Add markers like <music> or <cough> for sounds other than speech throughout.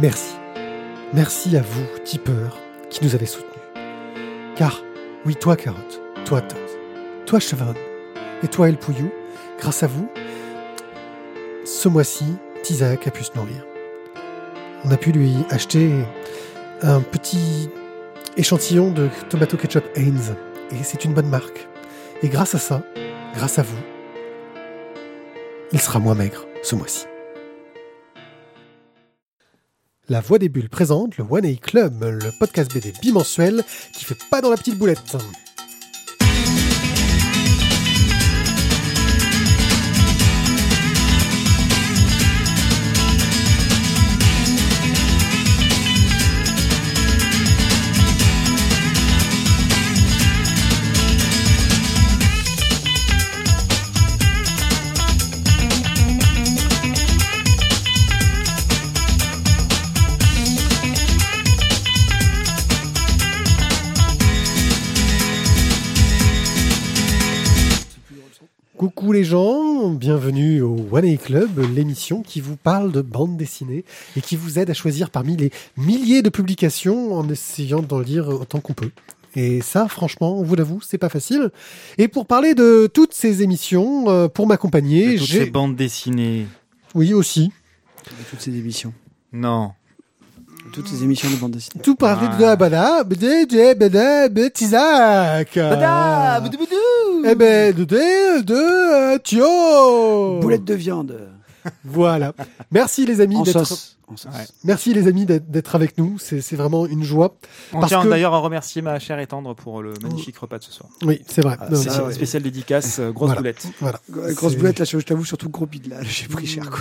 merci. Merci à vous, tipeurs, qui nous avez soutenus. Car, oui, toi, Carotte, toi, Todd, toi, Chevron, et toi, El Pouillou, grâce à vous, ce mois-ci, Tizak a pu se nourrir. On a pu lui acheter un petit échantillon de tomato ketchup Heinz. Et c'est une bonne marque. Et grâce à ça, grâce à vous, il sera moins maigre ce mois-ci. La Voix des Bulles présente le One A Club, le podcast BD bimensuel qui fait pas dans la petite boulette. Club, l'émission qui vous parle de bande dessinée et qui vous aide à choisir parmi les milliers de publications en essayant d'en lire autant qu'on peut. Et ça, franchement, on vous l'avoue, c'est pas facile. Et pour parler de toutes ces émissions, euh, pour m'accompagner, De toutes j'ai... ces bandes dessinées. Oui, aussi. de toutes ces émissions. Non. De toutes ces émissions de bande dessinée. Tout parler de Ah. la bada, bada, bada, bada, bada, Tizak. Eh ben, de, de, de, euh, Thio. Boulette de viande. Voilà. Merci les amis En d'être, sauce. En sauce. Ouais. merci les amis d'être d'être avec nous. C'est c'est vraiment une joie. On Parce tient que- d'ailleurs à remercier ma chère et tendre pour le magnifique repas de ce soir. Oui, c'est vrai. Ah, Non, mais- Spécial, ouais. spéciale dédicace, euh, grosse Voilà. boulette. voilà. Grosse C'est- boulette, là, je je t'avoue, surtout gros bide, là. J'ai pris cher, quoi.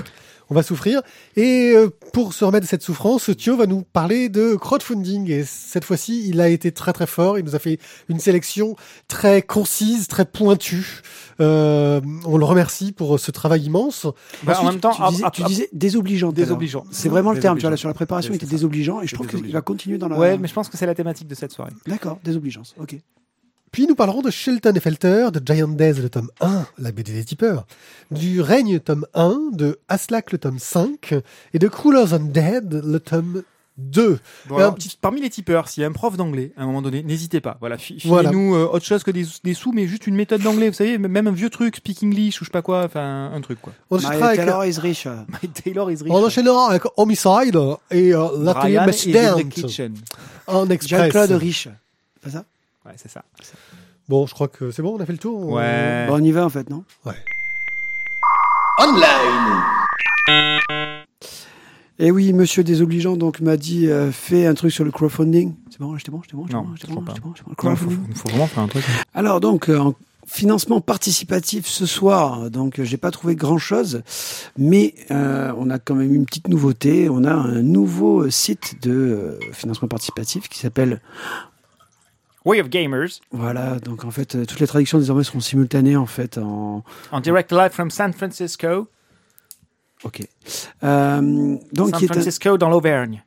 On va souffrir. Et euh, pour se remettre de cette souffrance, Thio va nous parler de crowdfunding. Et cette fois-ci, il a été très très fort. Il nous a fait une sélection très concise, très pointue. Euh, on le remercie pour ce travail immense. Bah, en même temps, tu disais, ah, tu ah, disais désobligeant. désobligeant. C'est vraiment le terme, tu vois, là, Désobligeant. sur la préparation, il était désobligeant, et je trouve qu'il va continuer dans la. Ouais, mais je pense que c'est la thématique de cette soirée. D'accord, désobligeance, ok. Puis nous parlerons de Shelton et Felter, de Giant Days, le tome 1, la BD des tipeurs, du Règne, tome 1, de Aslak, le tome 5, et de Cruelers Undead, le tome 2. Bon, Un alors, petit- Parmi les tipeurs, s'il y a un prof d'anglais, à un moment donné, n'hésitez pas. Voilà, fi- Voilà. filez-nous euh, autre chose que des, des sous, mais juste une méthode d'anglais. Vous savez, même un vieux truc, speak English ou je sais pas quoi, enfin un truc quoi. On My enchaînera avec, Taylor is rich. <laughs> My Taylor is rich. on enchaînera avec Homicide et euh, l'atelier Mesdent kitchen. en express. Jean-Claude Rich. C'est ça? Ouais, c'est ça. Bon, je crois que c'est bon, on a fait le tour. on- Ouais. Bon, on y va, en fait, non? Et oui, monsieur désobligeant donc m'a dit euh, fais un truc sur le crowdfunding. C'est bon, j'étais bon, j'étais bon, j'étais bon, j'étais bon, j'étais bon, j'étais bon. Non, faut, vraiment faire un truc. Alors donc euh, en financement participatif ce soir, donc euh, j'ai pas trouvé grand chose, mais euh, on a quand même une petite nouveauté. On a un nouveau site de financement participatif qui s'appelle Way of Gamers, voilà. Donc en fait euh, toutes les traductions désormais seront simultanées en fait en en direct live from San Francisco. ok. Euh, donc San un- Francisco dans l'Auvergne.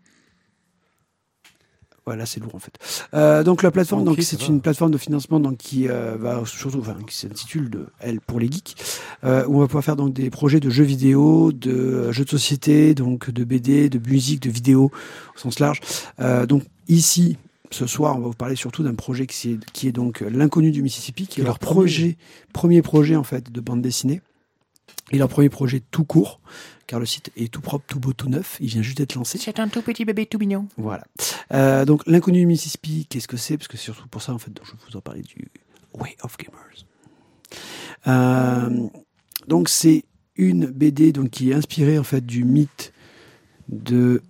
Voilà, c'est lourd en fait. Euh, donc la plateforme, donc c'est une plateforme de financement donc qui euh, va surtout, enfin, qui s'intitule de elle pour les geeks, euh, où on va pouvoir faire donc des projets de jeux vidéo, de jeux de société, donc de BD, de musique, de vidéo au sens large. Euh, donc ici. Ce soir, on va vous parler surtout d'un projet qui est, qui est donc l'inconnu du Mississippi, qui est leur projet, premier projet en fait de bande dessinée, et leur premier projet tout court, car le site est tout propre, tout beau, tout neuf. Il vient juste d'être lancé. C'est un tout petit bébé tout mignon. Voilà. Euh, donc l'inconnu du Mississippi, qu'est-ce que c'est? Parce que c'est surtout pour ça en fait, dont je vous en parlais du Way of Gamers. Euh, donc c'est une BD donc qui est inspirée en fait du mythe de.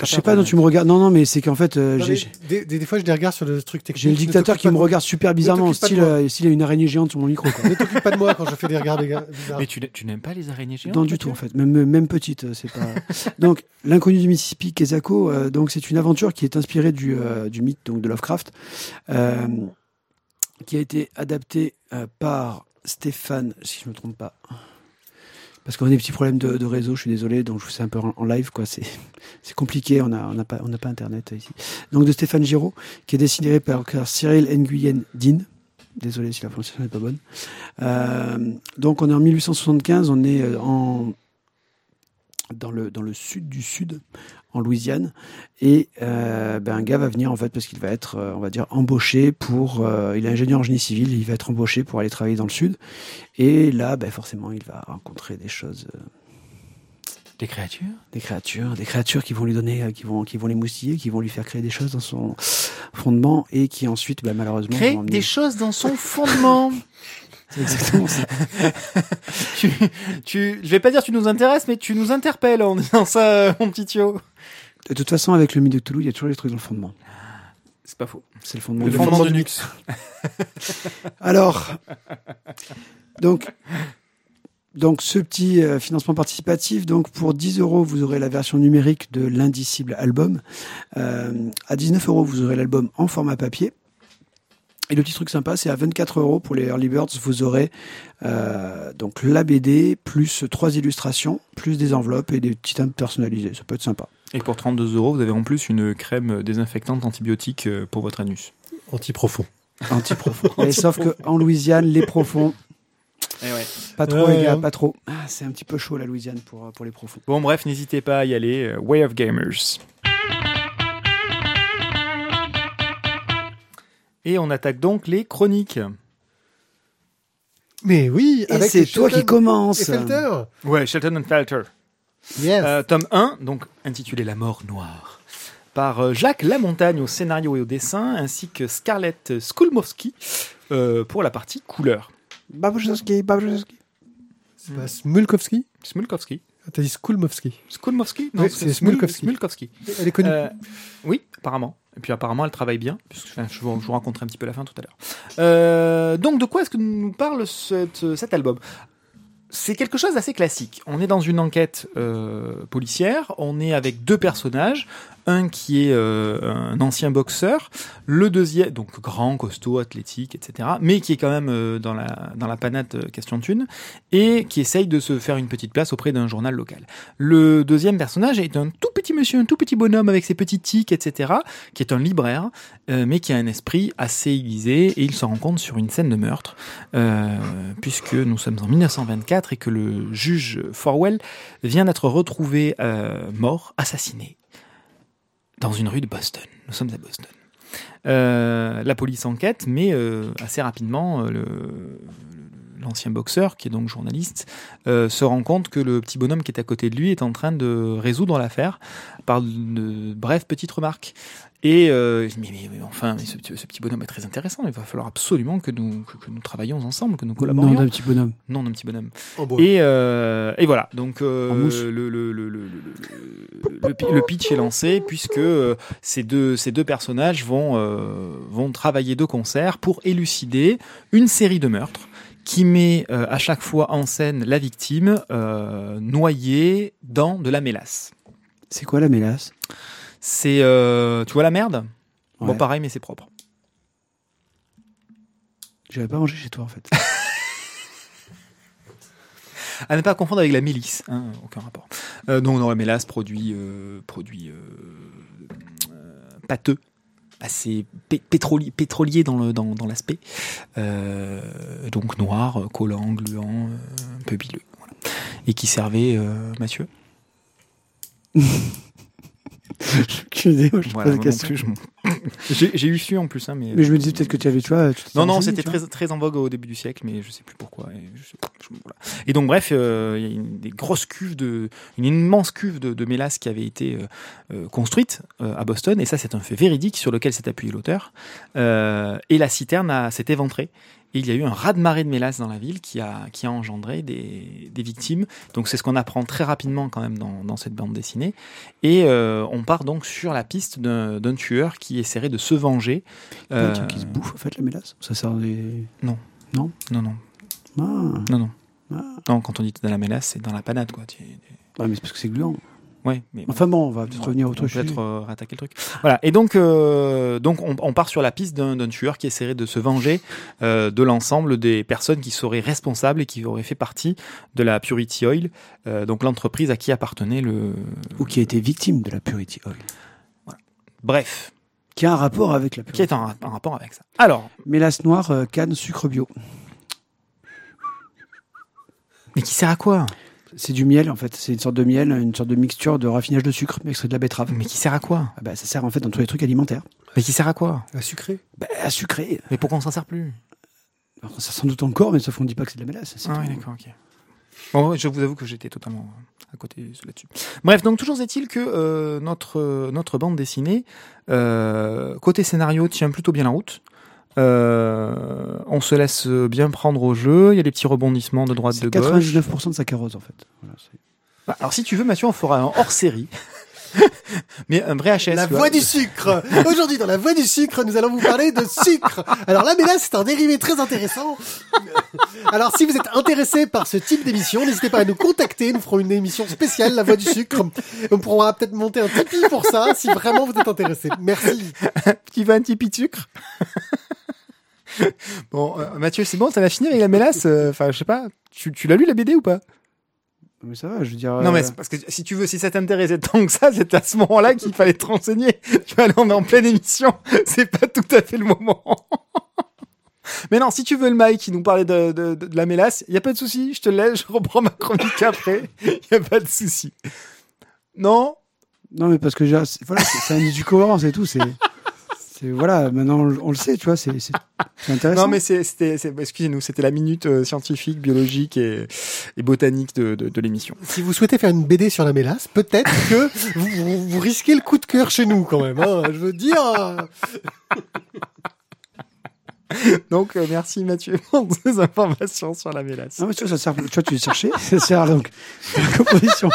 Je sais pas dont tu me regardes. Non non, mais c'est qu'en fait euh, Non, j'ai des, des- des fois, je les regarde sur le truc technique. j'ai le Ne dictateur qui me de- regarde super bizarrement, style euh, s'il a une araignée géante sur mon micro. Quoi. <laughs> Ne t'occupe pas de moi quand je fais des regards bizarres. Mais tu, n'aimes- tu n'aimes pas les araignées géantes Non du tout en fait, même même petite, euh, c'est pas. <laughs> donc l'inconnu du Mississippi, Kezako, euh, donc c'est une aventure qui est inspirée du euh, du mythe donc de Lovecraft, euh, qui a été adaptée euh, par Stéphane, si je me trompe pas. Parce qu'on a des petits problèmes de, de réseau, je suis désolé, donc je vous fais un peu en, live, quoi. C'est <laughs> c'est compliqué, on n'a on n'a pas on n'a pas internet euh, ici. Donc de Stéphane Giraud, qui est dessiné par par Cyril Nguyen Din. Désolé si la prononciation n'est pas bonne. Euh, donc on est en 1875, on est euh, en dans le, dans le sud du sud, en Louisiane. Et euh, ben, un gars va venir, en fait, parce qu'il va être, euh, on va dire, embauché pour. euh, il est ingénieur en génie civil, il va être embauché pour aller travailler dans le sud. Et là, ben, forcément, il va rencontrer des choses. euh, Des créatures des créatures, des créatures qui vont lui donner, qui vont, qui vont l'émoustiller, qui vont lui faire créer des choses dans son fondement et qui ensuite, ben, malheureusement, Créer des choses dans son fondement. <laughs> C'est exactement ça. <laughs> tu, tu, je vais pas dire tu nous intéresses, mais tu nous interpelles en disant ça, euh, mon petit Thio. De toute façon, avec le mythe de Toulouse, il y a toujours des trucs dans le fondement. C'est pas faux. C'est le fondement. Le du fondement mythe. de Nux. <laughs> Alors, donc, donc ce petit euh, financement participatif, donc pour 10 euros, vous aurez la version numérique de l'indicible album. Euh, à 19 euros, vous aurez l'album en format papier. Et le petit truc sympa, c'est à 24 euros pour les Early Birds, vous aurez euh, donc la BD plus trois illustrations, plus des enveloppes et des petits timbres personnalisés. Ça peut être sympa. Et pour 32 euros, vous avez en plus une crème désinfectante antibiotique euh, pour votre anus. Anti-profond. Anti-profond. <laughs> Sauf que en Louisiane, les profonds, Eh ouais. pas trop Ouais, les gars, ouais. pas trop. Ah, c'est un petit peu chaud la Louisiane pour, pour les profonds. Bon, bref, n'hésitez pas à y aller. euh, Way of Gamers. Et on attaque donc les chroniques. Mais oui, Et avec c'est toi qui commence. et Felter. Ouais, Shelton and Felter. Yes. Euh, tome 1, donc intitulé La mort noire, par euh, Jacques Lamontagne au scénario et au dessin, ainsi que Scarlett Skulmowski euh, pour la partie couleur. Babrzewski, Babrzewski. C'est pas Smulkowski? Smulkowski. Ah, T'as dit Skulmowski. Skulmowski? Oui, c'est Smulkowski. Smulkowski. Elle est connue. Euh, oui, apparemment. Et puis apparemment, elle travaille bien. Puisque, je, vous, raconterai un petit peu la fin tout à l'heure. Euh, donc, de quoi est-ce que nous parle cet album? C'est quelque chose d'assez classique. On est dans une enquête euh, policière, on est avec deux personnages, un qui est euh, un ancien boxeur, le deuxième, donc grand, costaud, athlétique, etc., mais qui est quand même euh, dans la dans la panate euh, question thune, et qui essaye de se faire une petite place auprès d'un journal local. Le deuxième personnage est un tout petit monsieur, un tout petit bonhomme avec ses petits tics, etc., qui est un libraire, mais qui a un esprit assez aiguisé, et il se rend compte sur une scène de meurtre, puisque nous sommes en 1924 et que le juge Forwell vient d'être retrouvé mort, assassiné, dans une rue de Boston. Nous sommes à Boston. Euh, la police enquête, mais euh, assez rapidement, euh, le- l'ancien boxeur, qui est donc journaliste, euh, se rend compte que le petit bonhomme qui est à côté de lui est en train de résoudre l'affaire par de brèves petites remarques. Et euh, mais, mais- mais enfin, mais ce, petit- ce petit bonhomme est très intéressant. Il va falloir absolument que nous, que, que nous travaillions ensemble, que nous Non, collaborions. d'un petit bonhomme. Non, d'un petit bonhomme. Bois. Et, euh, et voilà, donc euh, le, le, le, le, le, le- le pi- le pitch est lancé puisque euh, ces, deux, ces deux personnages vont, euh, vont travailler de concert pour élucider une série de meurtres qui met euh, à chaque fois en scène la victime euh, noyée dans de la mélasse. C'est quoi la mélasse? C'est, euh, tu vois la merde? Bon, pareil, mais c'est propre. J'avais pas mangé chez toi en fait. <laughs> À ne pas confondre avec la milice, hein, aucun rapport. Euh, non, non, la mélasse produit, euh, produit euh, euh, pâteux, assez pé- pétroli- pétrolier dans l'aspect, Euh, donc noir, collant, gluant, euh, un peu bileux, et qui servait euh, Mathieu? <laughs> <laughs> Je disais, moi, je Voilà, pose la question. plus, je m'en- <laughs> j'ai j'ai eu su en plus, hein, mais. Mais je me disais peut-être que tu avais, tu vois. tu Non, non, c'était très, très en vogue au début du siècle, mais je sais plus pourquoi. Et, je sais pas, je- voilà. Et donc, bref, euh, il y a une, des grosses cuves de, une immense cuve de, de mélasse qui avait été euh, euh, construite euh, à Boston, et ça, c'est un fait véridique sur lequel s'est appuyé l'auteur. Euh, et la citerne a- s'est éventrée. Et il y a eu un raz-de-marée de mélasse dans la ville qui a, qui a engendré des, des victimes. Donc c'est ce qu'on apprend très rapidement quand même dans, dans cette bande dessinée. Et euh, on part donc sur la piste d'un tueur qui essaierait de se venger. Pas un truc qui se bouffe en fait la mélasse. Ça sert des. Non, non? Ah. Non, non. Ah. Non, quand on dit dans la mélasse, c'est dans la panade, quoi. Tu- Ah, mais c'est parce que c'est gluant. Ouais, mais Enfin bon, on va peut-être revenir à autre chose. peut-être euh, rattaquer le truc. Voilà. Et donc, euh, donc on, on part sur la piste d'un tueur qui essaierait de se venger euh, de l'ensemble des personnes qui seraient responsables et qui auraient fait partie de la Purity Oil, euh, donc l'entreprise à qui appartenait le. Ou qui a été victime de la Purity Oil. Bref, Qui a un rapport avec la qui Purity est en, en rapport avec ça. Alors, Mélasse noire, canne, sucre bio. mais qui sert à quoi? C'est du miel en fait. C'est une sorte de miel, une sorte de mixture de raffinage de sucre, mais extrait de la betterave. Mais qui sert à quoi Ah bah, ça sert en fait dans tous les trucs alimentaires. Mais qui sert à quoi À sucré. Bah, à sucrer. Mais pourquoi on s'en sert plus Alors, ça sans doute encore, mais sauf qu'on dit pas que c'est de la mélasse. c'est Ah oui, d'accord, ok. Bon, je vous avoue que j'étais totalement à côté là-dessus. Bref, donc toujours est-il que euh, notre euh, notre bande dessinée euh, côté scénario tient plutôt bien la route. Euh, on se laisse bien prendre au jeu. Il y a des petits rebondissements de droite de gauche. 99% de sa carrosse en fait. Voilà, Bah, alors si tu veux, Mathieu, on fera un hors série, <laughs> mais un vrai HS. La voix du sucre. Aujourd'hui, dans la voix du sucre, nous allons vous parler de sucre. Alors la mélasse, c'est un dérivé très intéressant. Alors si vous êtes intéressé par ce type d'émission, n'hésitez pas à nous contacter. Nous ferons une émission spéciale, la voix du sucre. On pourra peut-être monter un Tipeee pour ça, si vraiment vous êtes intéressé. Merci. <laughs> Qui veut un Tipeee de sucre? <laughs> Bon, euh, Mathieu, c'est bon, ça va finir avec la mélasse. euh, Enfin, je sais pas. Tu, tu l'as lu la BD ou pas? Mais ça va, je veux dire. Non, mais euh, c'est parce que si tu veux, si ça t'intéressait tant que ça, c'est à ce moment-là qu'il fallait te renseigner. Tu vois, là, on est en pleine émission. <laughs> C'est pas tout à fait le moment. <laughs> Mais non, si tu veux le Mike qui nous parlait de, de, de, de la mélasse, il y a pas de souci. Je te laisse, je reprends ma chronique après. Il y a pas de souci. Non? Non, mais parce que j'ai- voilà, c'est un du cohérent, c'est tout. C'est voilà. Maintenant, on, le- on le sait, tu vois. C'est, <laughs> intéressant. Non, mais c'était, excusez-nous, c'était la minute euh, scientifique, biologique et, et botanique de, de, de l'émission. Si vous souhaitez faire une BD sur la mélasse, peut-être que <laughs> vous, vous- vous risquez le coup de cœur chez nous quand même. hein. Je veux dire. <laughs> Donc, euh, merci Mathieu pour ces informations sur la mélasse. Non, mais tu vois, ça sert. Tu vois, tu les cherchais. Ça sert donc à la composition.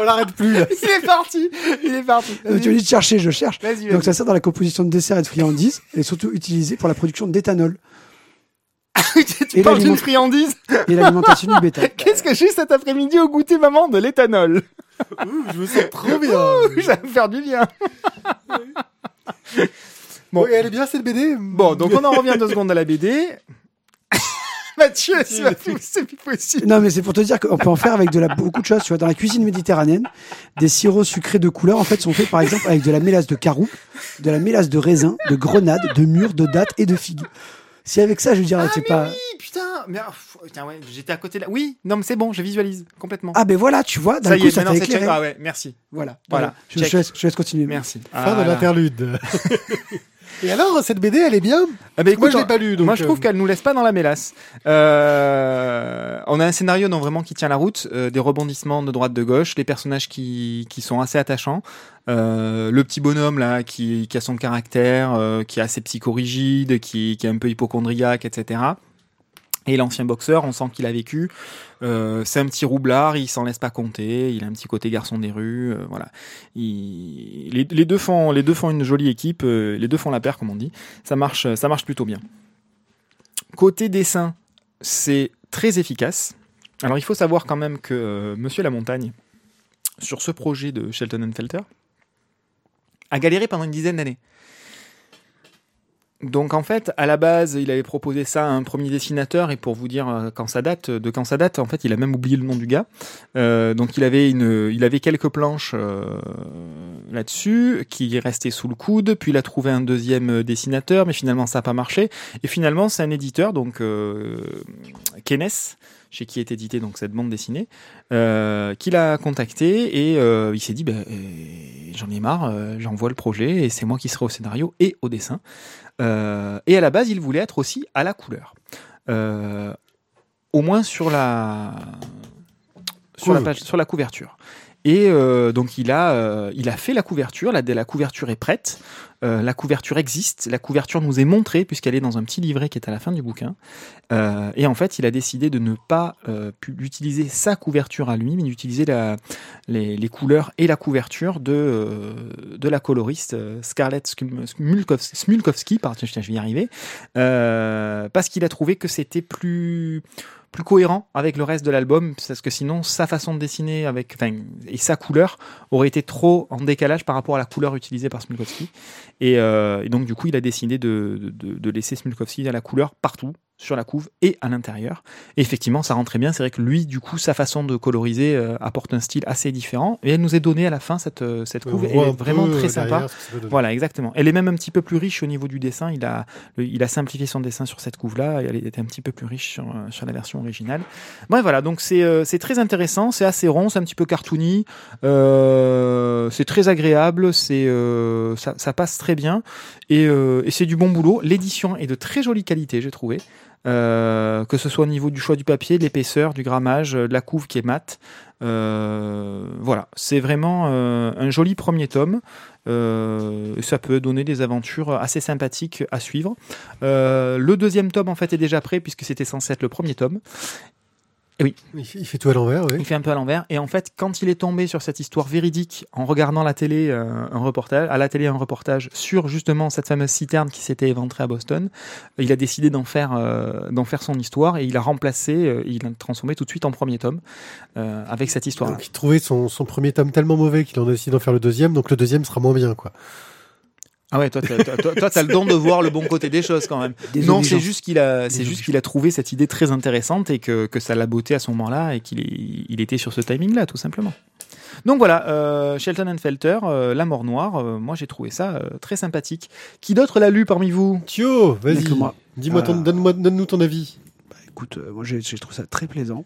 On l'arrête plus. là. <laughs> Il est parti Il est parti tu as dit de chercher, je cherche. Vas-y, Donc ça sert dans la composition de desserts et de friandises et surtout utilisé pour la production d'éthanol tu Et parles d'une friandise et l'alimentation du bétail. <laughs> Qu'est-ce que j'ai cet après-midi au goûter, maman De l'éthanol? Ouh, je me sens trop bien. Ouh, <laughs> Ça va me faire du bien. Bon. Oui, elle est bien cette BD. Bon, donc on en revient deux secondes à la BD. Mathieu, c'est plus- possible. Non, mais c'est pour te dire qu'on peut en faire avec de la, beaucoup de choses. Tu vois, dans la cuisine méditerranéenne, des sirops sucrés de couleur, en fait, sont faits, par exemple, avec de la mélasse de carou, de la mélasse de raisin, de grenade, de mûre, de date et de figue. Si avec ça, je dirais, Ah, c'est pas. oui, putain. Mais, pff, putain, ouais, j'étais à côté là. Oui, non, mais c'est bon, je visualise complètement. Ah, ben voilà, tu vois, d'un ça y coup, est, ça t'a éclairé. Ah ouais, merci. Voilà, Voilà, Je, je laisse, je te laisse continuer. Merci. Fin Ah, de l'interlude. <laughs> Et alors, cette BD, elle est bien Ah bah, écoute, Moi, je l'ai pas lu. Donc, Moi, je trouve euh, qu'elle nous laisse pas dans la mélasse. Euh, on a un scénario non vraiment qui tient la route, euh, des rebondissements de droite de gauche, des personnages qui qui sont assez attachants. Euh, le petit bonhomme là, qui qui a son caractère, qui est assez psychorigide, qui qui est un peu hypochondriaque, etc. Et l'ancien boxeur, on sent qu'il a vécu. Euh, c'est un petit roublard, il s'en laisse pas compter. Il a un petit côté garçon des rues, euh, voilà. Il- les, deux font, une jolie équipe. euh, les deux font la paire, comme on dit. Ça marche, ça marche plutôt bien. Côté dessin, c'est très efficace. Alors il faut savoir quand même que Monsieur la Montagne, sur ce projet de Shelton Felter, a galéré pendant une dizaine d'années. Donc en fait, à la base, il avait proposé ça à un premier dessinateur et pour vous dire euh, quand ça date, de quand ça date, en fait, il a même oublié le nom du gars. Euh, donc il avait une, il avait quelques planches euh, là-dessus qui restaient sous le coude. Puis il a trouvé un deuxième dessinateur, mais finalement ça n'a pas marché. Et finalement, c'est un éditeur, donc euh, Kenes, chez qui est édité donc cette bande dessinée, euh, qui l'a contacté et euh, il s'est dit, euh, j'en ai marre, euh, j'envoie le projet et c'est moi qui serai au scénario et au dessin. Euh, et à la base, il voulait être aussi à la couleur. Euh, au moins sur la, sur la, Cool. page, sur la couverture. Et euh, donc il a, euh, il a fait la couverture, la, couverture est prête, euh, la couverture existe, la couverture nous est montrée puisqu'elle est dans un petit livret qui est à la fin du bouquin. Et en fait, il a décidé de ne pas utiliser sa couverture à lui, mais d'utiliser les, couleurs et la couverture de, de la coloriste Scarlett Smulkowski, pardon, je y arriver, parce qu'il a trouvé que c'était plus plus cohérent avec le reste de l'album, parce que sinon sa façon de dessiner avec, et sa couleur aurait été trop en décalage par rapport à la couleur utilisée par Smulkowski. Et, euh, donc du coup, il a décidé de, de, de laisser Smulkowski à la couleur partout sur la couve et à l'intérieur. Et effectivement, ça rend très bien. C'est vrai que lui, du coup, sa façon de coloriser euh, apporte un style assez différent. Et elle nous est donnée à la fin cette, euh, cette On couve. Elle est vraiment très sympa. Voilà, exactement. Elle est même un petit peu plus riche au niveau du dessin. Il a, le- il a simplifié son dessin sur cette couve-là. et Elle était un petit peu plus riche sur, euh, sur la version originale. Bref, voilà. Donc c'est euh, c'est très intéressant. C'est assez rond, c'est un petit peu cartoony. Euh, c'est très agréable. C'est euh, ça, ça passe très bien et, euh, et c'est du bon boulot. L'édition est de très jolie qualité, j'ai trouvé. Euh, que ce soit au niveau du choix du papier, de l'épaisseur, du grammage, euh, de la couve qui est mate. Euh, voilà, c'est vraiment un joli premier tome. Ça peut donner des aventures assez sympathiques à suivre. Le deuxième tome en fait est déjà prêt puisque c'était censé être le premier tome. Il fait, il fait tout à l'envers, oui. Il fait un peu à l'envers. Et en fait, quand il est tombé sur cette histoire véridique en regardant la télé, euh, un reportage, à la télé un reportage sur justement cette fameuse citerne qui s'était éventrée à Boston, il a décidé d'en faire, euh, d'en faire son histoire et il a remplacé, euh, il a transformé tout de suite en premier tome euh, avec cette histoire. Donc il trouvait son, son premier tome tellement mauvais qu'il en a décidé d'en faire le deuxième, donc le deuxième sera moins bien, quoi. Ah ouais, toi, t'as, toi, toi, t'as le don de voir le bon côté des choses quand même. Des non, c'est juste qu'il a, c'est juste qu'il a trouvé cette idée très intéressante et que, que ça l'a beauté à ce moment-là et qu'il est, il était sur ce timing-là, tout simplement. Donc voilà, euh, Shelton and Felter, euh, La Mort Noire, euh, moi j'ai trouvé ça euh, très sympathique. Qui d'autre l'a lu parmi vous? Thio, vas-y. Dis-moi ton, donne-moi, donne-nous ton avis. Bah, écoute, euh, moi j'ai j'ai trouvé ça très plaisant.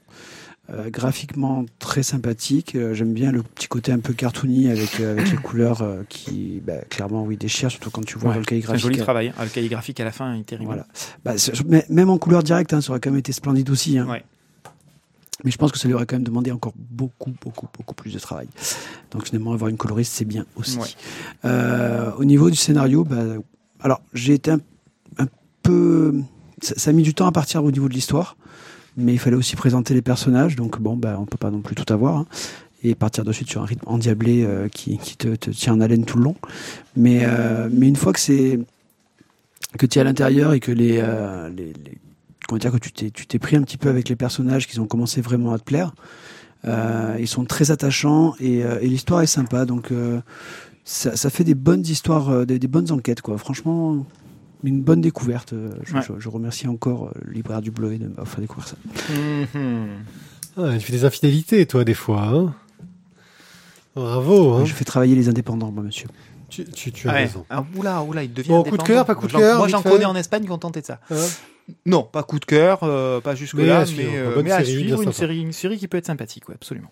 Euh, graphiquement très sympathique. Euh, J'aime bien le petit côté un peu cartoony avec, euh, avec les <coughs> couleurs qui, bah, clairement, oui, déchirent, surtout quand tu vois Ouais, le C'est un joli travail. hein. Le calligraphique à la fin est terrible. Voilà. Bah, même en couleur directe, hein, ça aurait quand même été splendide aussi. hein. Ouais. Mais je pense que ça lui aurait quand même demandé encore beaucoup, beaucoup, beaucoup plus de travail. Donc finalement, avoir une coloriste, c'est bien aussi. Ouais. Au niveau du scénario, bah, alors j'ai été un, un peu... Ça, ça a mis du temps à partir au niveau de l'histoire, mais il fallait aussi présenter les personnages, donc bon, bah, on peut pas non plus tout avoir. hein. et partir de suite sur un rythme endiablé euh, qui, qui te, te tient en haleine tout le long. Mais, euh, mais une fois que c'est que tu es à l'intérieur et que les, euh, les, les- comment dire que tu t'es tu t'es pris un petit peu avec les personnages qui ont commencé vraiment à te plaire. Ils sont très attachants et, et l'histoire est sympa donc ça, fait des bonnes histoires, des, des bonnes enquêtes quoi. Franchement, une bonne découverte. Euh, Je, Ouais. je- je remercie encore euh, le libraire du Bleuet de m'avoir fait découvrir ça. Mhm. Ah, tu fais des infidélités, toi, des fois. Hein Bravo. Hein Je fais travailler les indépendants, moi, monsieur. tu, tu, tu as Ouais. raison. Ah, oula, oula, il devient Bon, coup de cœur, pas coup de J'en- cœur, Moi, j'en fait. connais en Espagne qui ont tenté de ça. Non, pas coup de cœur, euh, pas jusque Mais là, à suivre, mais, euh, à série, suivre, une série, une série qui peut être sympathique, ouais, absolument.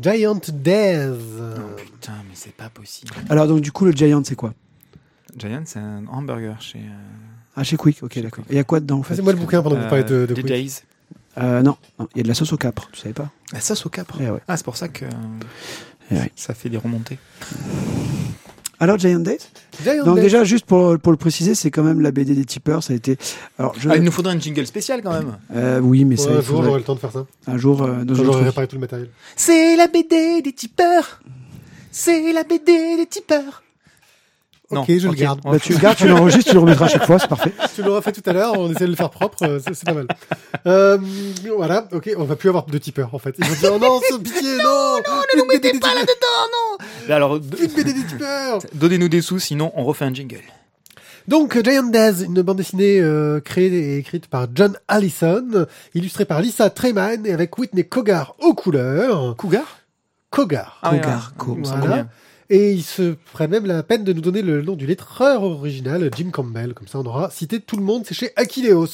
Giant Death. Oh, putain, mais c'est pas possible. Alors donc du coup, le Giant, c'est quoi? Giant, c'est un hamburger chez. euh, Ah, chez Quick, ok, d'accord. Il y a quoi dedans en fait? Passez-moi le bouquin pendant que vous parlez de, de The Quick. Days. Euh, non, non, il y a de la sauce au capre, tu savais pas? La sauce au capre? Eh ouais. Ah, c'est pour ça que euh, Eh ouais. ça fait des remontées. Alors Giant Days Giant Donc déjà, juste pour, pour le préciser, c'est quand même la BD des tipeurs, ça a été... Alors, je... Ah, il nous faudrait un jingle spécial quand même. Euh, oui, mais Ouais, ça, un jour, faudrait- j'aurai le temps de faire ça. un jour, euh, dans j'aurai réparé tout le matériel. C'est la BD des tipeurs. C'est la BD des tipeurs. Ok, je le garde. Bah, tu le gardes, tu l'enregistres, tu le remettras à chaque fois, c'est parfait. <laughs> Tu l'auras fait tout à l'heure, on essaie de le faire propre, euh, c'est pas mal. Euh, voilà, ok, on va plus avoir de tipeurs en fait. Ils vont dire oh non, <laughs> c'est pitié, non, non, ne nous mettez pas là Mais Alors, BD des tipeurs <laughs> donnez-nous des sous, sinon on refait un jingle. Donc Giant Death, une bande dessinée euh, créée et écrite par John Allison, illustrée par Lisa Treyman et avec Whitney Cogar aux couleurs. Cougar? Cogar. Ah ouais, Cougar, ouais. co- Ça voilà. Et il se prennent même la peine de nous donner le nom du lettreur original, Jim Campbell. Comme ça, on aura cité tout le monde. C'est chez Aquileos.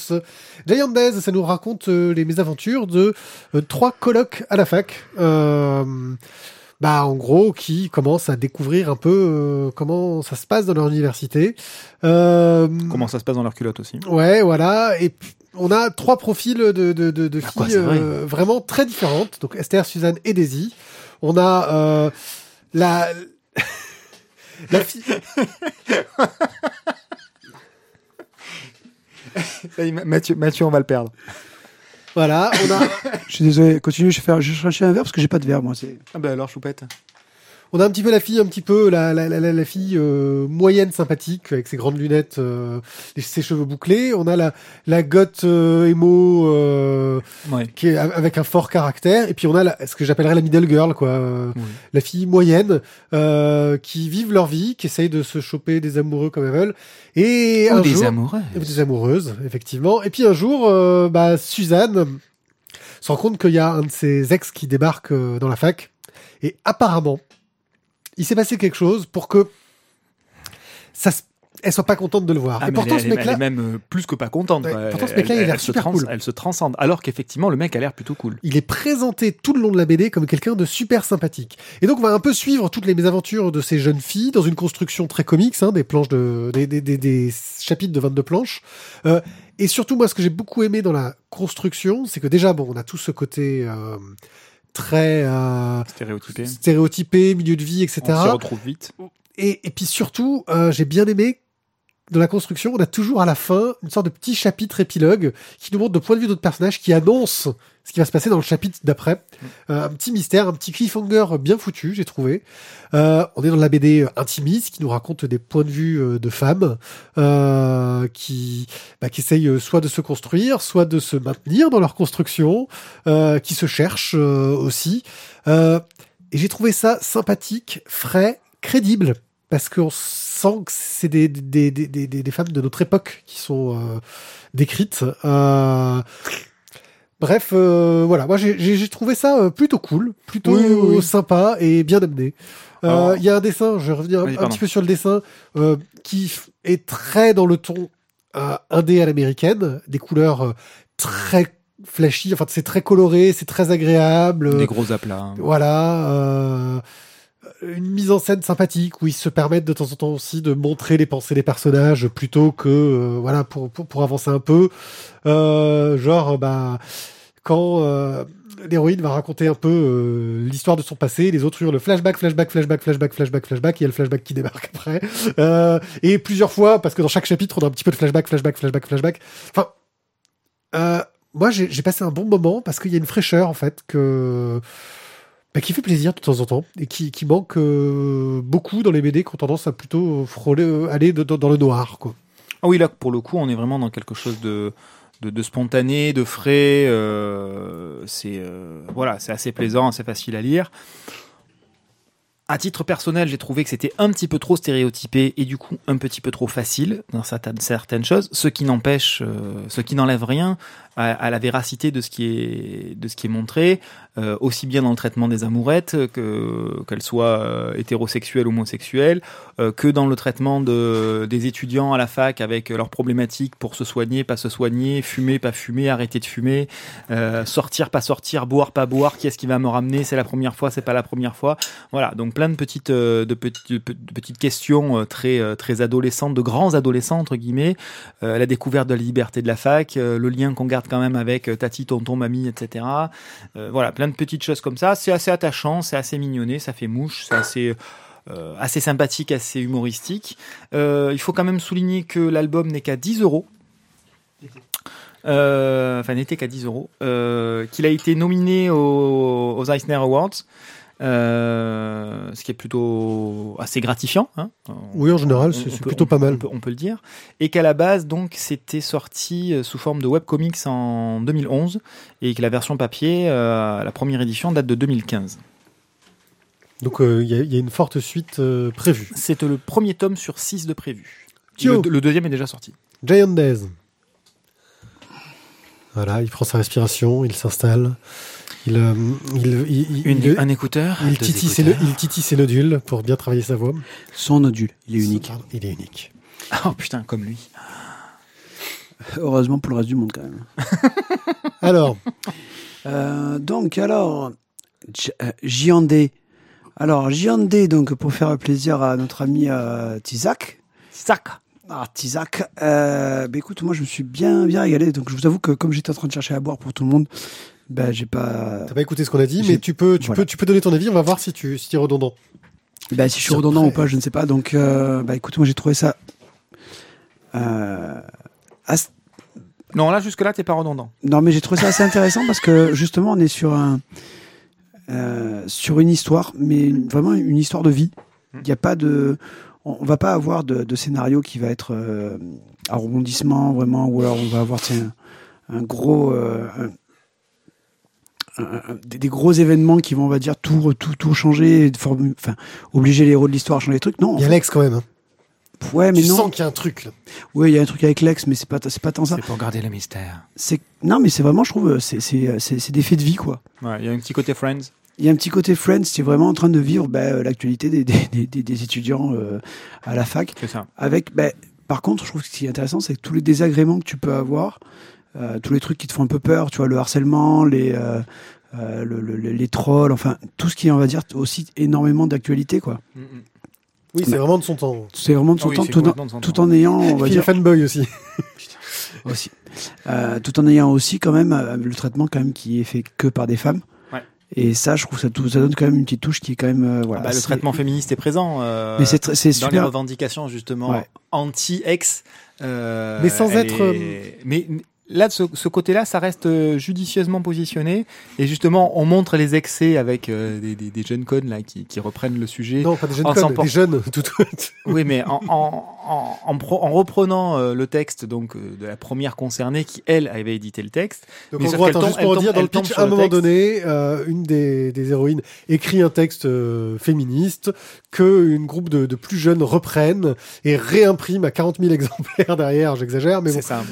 Giant Days, ça nous raconte euh, les mésaventures de euh, trois colocs à la fac. Euh, bah, en gros, qui commencent à découvrir un peu euh, comment ça se passe dans leur université. Comment ça se passe dans leur culotte aussi Ouais, voilà. Et puis, on a trois profils de, de, de, de Ah, quoi, filles vrai. vraiment très différentes. Donc Esther, Suzanne et Daisy. On a euh, la <laughs> la fille. <laughs> Mathieu, Mathieu, on va le perdre. Voilà, on a Je suis désolé, continue, je vais faire, je vais chercher un verre parce que j'ai pas de verre, moi. C'est... Ah bah alors, choupette. On a un petit peu la fille, un petit peu la la la, la- fille euh, moyenne sympathique avec ses grandes lunettes, euh, et ses cheveux bouclés. On a la la goth euh, emo euh, Ouais. qui est avec un fort caractère. Et puis on a la, ce que j'appellerais la middle girl, quoi, euh, Oui. la fille moyenne euh, qui vivent leur vie, qui essayent de se choper des amoureux comme elles veulent. Et Ou un des jour, amoureux. et des amoureuses, effectivement. Et puis un jour, euh, bah, Suzanne se rend compte qu'il y a un de ses ex qui débarque dans la fac. Et apparemment, il s'est passé quelque chose pour que ça se- elle soit pas contente de le voir. Ah, et pourtant, elle, ce elle mec-là, est même euh, plus que pas contente. Ouais, quoi. pourtant, ce Elle- mec-là, il a l'air super trans- cool. Elle se transcende. Alors qu'effectivement, le mec a l'air plutôt cool. il est présenté tout le long de la BD comme quelqu'un de super sympathique. Et donc, on va un peu suivre toutes les mésaventures de ces jeunes filles dans une construction très comique, hein, des planches de, des, des, des, des chapitres de 22 planches. Euh, et surtout, moi, ce que j'ai beaucoup aimé dans la construction, c'est que déjà, bon, on a tout ce côté euh, très euh, Stéréotypé. stéréotypé, milieu de vie, etc. On s'y retrouve vite. Et, et puis surtout, euh, j'ai bien aimé dans la construction, on a toujours à la fin une sorte de petit chapitre épilogue qui nous montre de point de vue d'autres personnages qui annonce ce qui va se passer dans le chapitre d'après. Euh, un petit mystère, un petit cliffhanger bien foutu, j'ai trouvé. Euh, on est dans la BD intimiste qui nous raconte des points de vue euh, de femmes euh, qui, bah, qui essayent euh, soit de se construire, soit de se maintenir dans leur construction, euh, qui se cherchent aussi. Euh, et j'ai trouvé ça sympathique, frais, crédible, parce qu'on sent que c'est des, des, des, des, des- femmes de notre époque qui sont euh, décrites. Euh, bref, euh, voilà, moi j'ai- trouvé ça plutôt cool, plutôt Oui, oui, oui. sympa et bien amené. Il y a un dessin, je vais revenir un, pardon. petit peu sur le dessin, qui est très dans le ton indé à l'américaine, des couleurs très flashy, enfin c'est très coloré, c'est très agréable. Des gros aplats. hein. Voilà, une mise en scène sympathique où ils se permettent de temps en temps aussi de montrer les pensées des personnages plutôt que euh, voilà pour, pour pour avancer un peu. Euh, genre bah quand euh, l'héroïne va raconter un peu euh, l'histoire de son passé, les autres hurlent flashback, flashback, flashback, flashback, flashback, flashback, il y a le flashback qui débarque après. Euh, et plusieurs fois, parce que dans chaque chapitre, on a un petit peu de flashback, flashback, flashback, flashback. Enfin, euh, moi, j'ai passé un bon moment parce qu'il y a une fraîcheur, en fait, que bah, qui fait plaisir de temps en temps et qui, qui manque euh, beaucoup dans les BD qui ont tendance à plutôt frôler, euh, aller dans- le noir, quoi. Ah oui, là, pour le coup, on est vraiment dans quelque chose de, de, spontané, de frais. euh, c'est voilà, assez plaisant, assez facile à lire. À titre personnel, j'ai trouvé que c'était un petit peu trop stéréotypé et du coup un petit peu trop facile dans certaines, certaines choses, ce qui n'empêche, ce qui n'enlève rien à, la véracité de ce qui est, de ce qui est montré, euh, aussi bien dans le traitement des amourettes, que qu'elles soient euh, hétérosexuelles ou homosexuelles, euh, que dans le traitement de, des étudiants à la fac avec leurs problématiques pour se soigner, pas se soigner, fumer, pas fumer, arrêter de fumer, euh, sortir, pas sortir, boire, pas boire, qui est-ce qui va me ramener, c'est la première fois, c'est pas la première fois. Voilà, donc plein de petites, euh, de petites, petites questions euh, très, euh, très adolescentes, de grands adolescents, entre guillemets, euh, la découverte de la liberté de la fac, euh, le lien qu'on garde quand même avec euh, tati, tonton, mamie, etc. Euh, voilà, plein de petites choses comme ça. C'est assez attachant, c'est assez mignonné, ça fait mouche, c'est assez... euh, sympathique, assez humoristique. Il faut quand même souligner que l'album n'est qu'à 10 euros. Enfin, n'était qu'à 10 euros. Qu'il a été nominé aux Eisner Awards. Euh, ce qui est plutôt assez gratifiant. Hein. Oui, en général, c'est plutôt on- pas mal. On peut, on peut le dire. Et qu'à la base, donc, c'était sorti euh, sous forme de webcomics en 2011 et que la version papier, euh, la première édition, date de 2015. Donc, euh, il y, a- il y a une forte suite prévue. C'est le premier tome sur 6 de prévu. Le, le deuxième est déjà sorti. Giant Days. Voilà, il prend sa respiration, il s'installe. Il, euh, il, il, il- Une- il- un écouteur. il titille ses, écouteurs. il titille ses nodules pour bien travailler sa voix. Son nodule, il est unique. Il est unique. Oh putain, comme lui. Heureusement pour le reste du monde quand même. <laughs> Alors, Euh, donc alors, J- euh, JND. Alors JND, donc pour faire plaisir à notre ami euh, Tizak. Sac. Ah, Tizak. Euh, bah écoute, moi je me suis bien bien régalé. Donc je vous avoue que comme j'étais en train de chercher à boire pour tout le monde, bah j'ai pas. t'as pas écouté ce qu'on a dit, mais tu peux, tu voilà. peux, tu peux donner ton avis. On va voir si tu, si tu es redondant. Bah si je suis redondant ou pas, je ne sais pas. Donc euh, bah écoute, moi j'ai trouvé ça. Euh, as- Non, là, jusque-là, t'es pas redondant. Non, mais j'ai trouvé ça assez intéressant parce que justement, on est sur un. euh, sur une histoire, mais une- vraiment une histoire de vie. Mm. Il n'y a pas de, on, va pas avoir de, de scénario qui va être euh, à rebondissement vraiment, ou alors on va avoir tiens, un, gros, euh, un- des, des gros événements qui vont, on va dire, tout, tout, tout changer, enfin, obliger les héros de l'histoire à changer les trucs. Non, Il y a Lex quand même. hein. ouais, mais tu non. sens qu'il y a un truc là. Oui, il y a un truc avec Lex, mais c'est pas, c'est pas tant ça. C'est pour garder le mystère. C'est non, mais c'est vraiment, je trouve, c'est, c'est, c'est, c'est des faits de vie, quoi. Ouais, il y a un petit côté Friends. Il y a un petit côté Friends, es vraiment en train de vivre bah, euh, l'actualité des, des, des- des- des étudiants euh, à la fac. C'est ça. Avec, bah, par contre, je trouve que ce qui est intéressant, c'est que tous les désagréments que tu peux avoir, euh, tous les trucs qui te font un peu peur, tu vois, le harcèlement, les, euh, euh, le- le- les trolls, enfin, tout ce qui est, on va dire, aussi énormément d'actualité, quoi. Mm, mm. Oui, c'est vraiment de son temps. C'est vraiment de son Ah temps, tout, en, complètement de son tout temps. en ayant, on va dire, fanboy aussi. <laughs> aussi, Euh, tout en ayant aussi quand même euh, le traitement quand même qui est fait que par des femmes. Ouais. Et ça, je trouve ça, tout, ça donne quand même une petite touche qui est quand même, euh, voilà. Bah, le traitement féministe est présent. euh, Mais c'est dans les super. revendications justement Ouais. anti-ex. euh, Mais sans être, est- Mais mais là, de ce, ce côté-là, ça reste euh, judicieusement positionné. Et justement, on montre les excès avec euh, des, des, des jeunes connes là qui, qui reprennent le sujet. Non, pas des jeunes s'emporte- des jeunes. <laughs> Tout, tout. Oui, mais en, en, en, en, pro- en reprenant euh, le texte donc euh, de la première concernée qui elle avait édité le texte. Donc Mais en gros, attends, tombe- juste pour dire, tombe- dans le pitch, à un moment donné, une des, des héroïnes écrit un texte féministe que une groupe de, de plus jeunes reprennent et réimpriment à 40 000 <laughs> exemplaires derrière, j'exagère, mais bon, ça.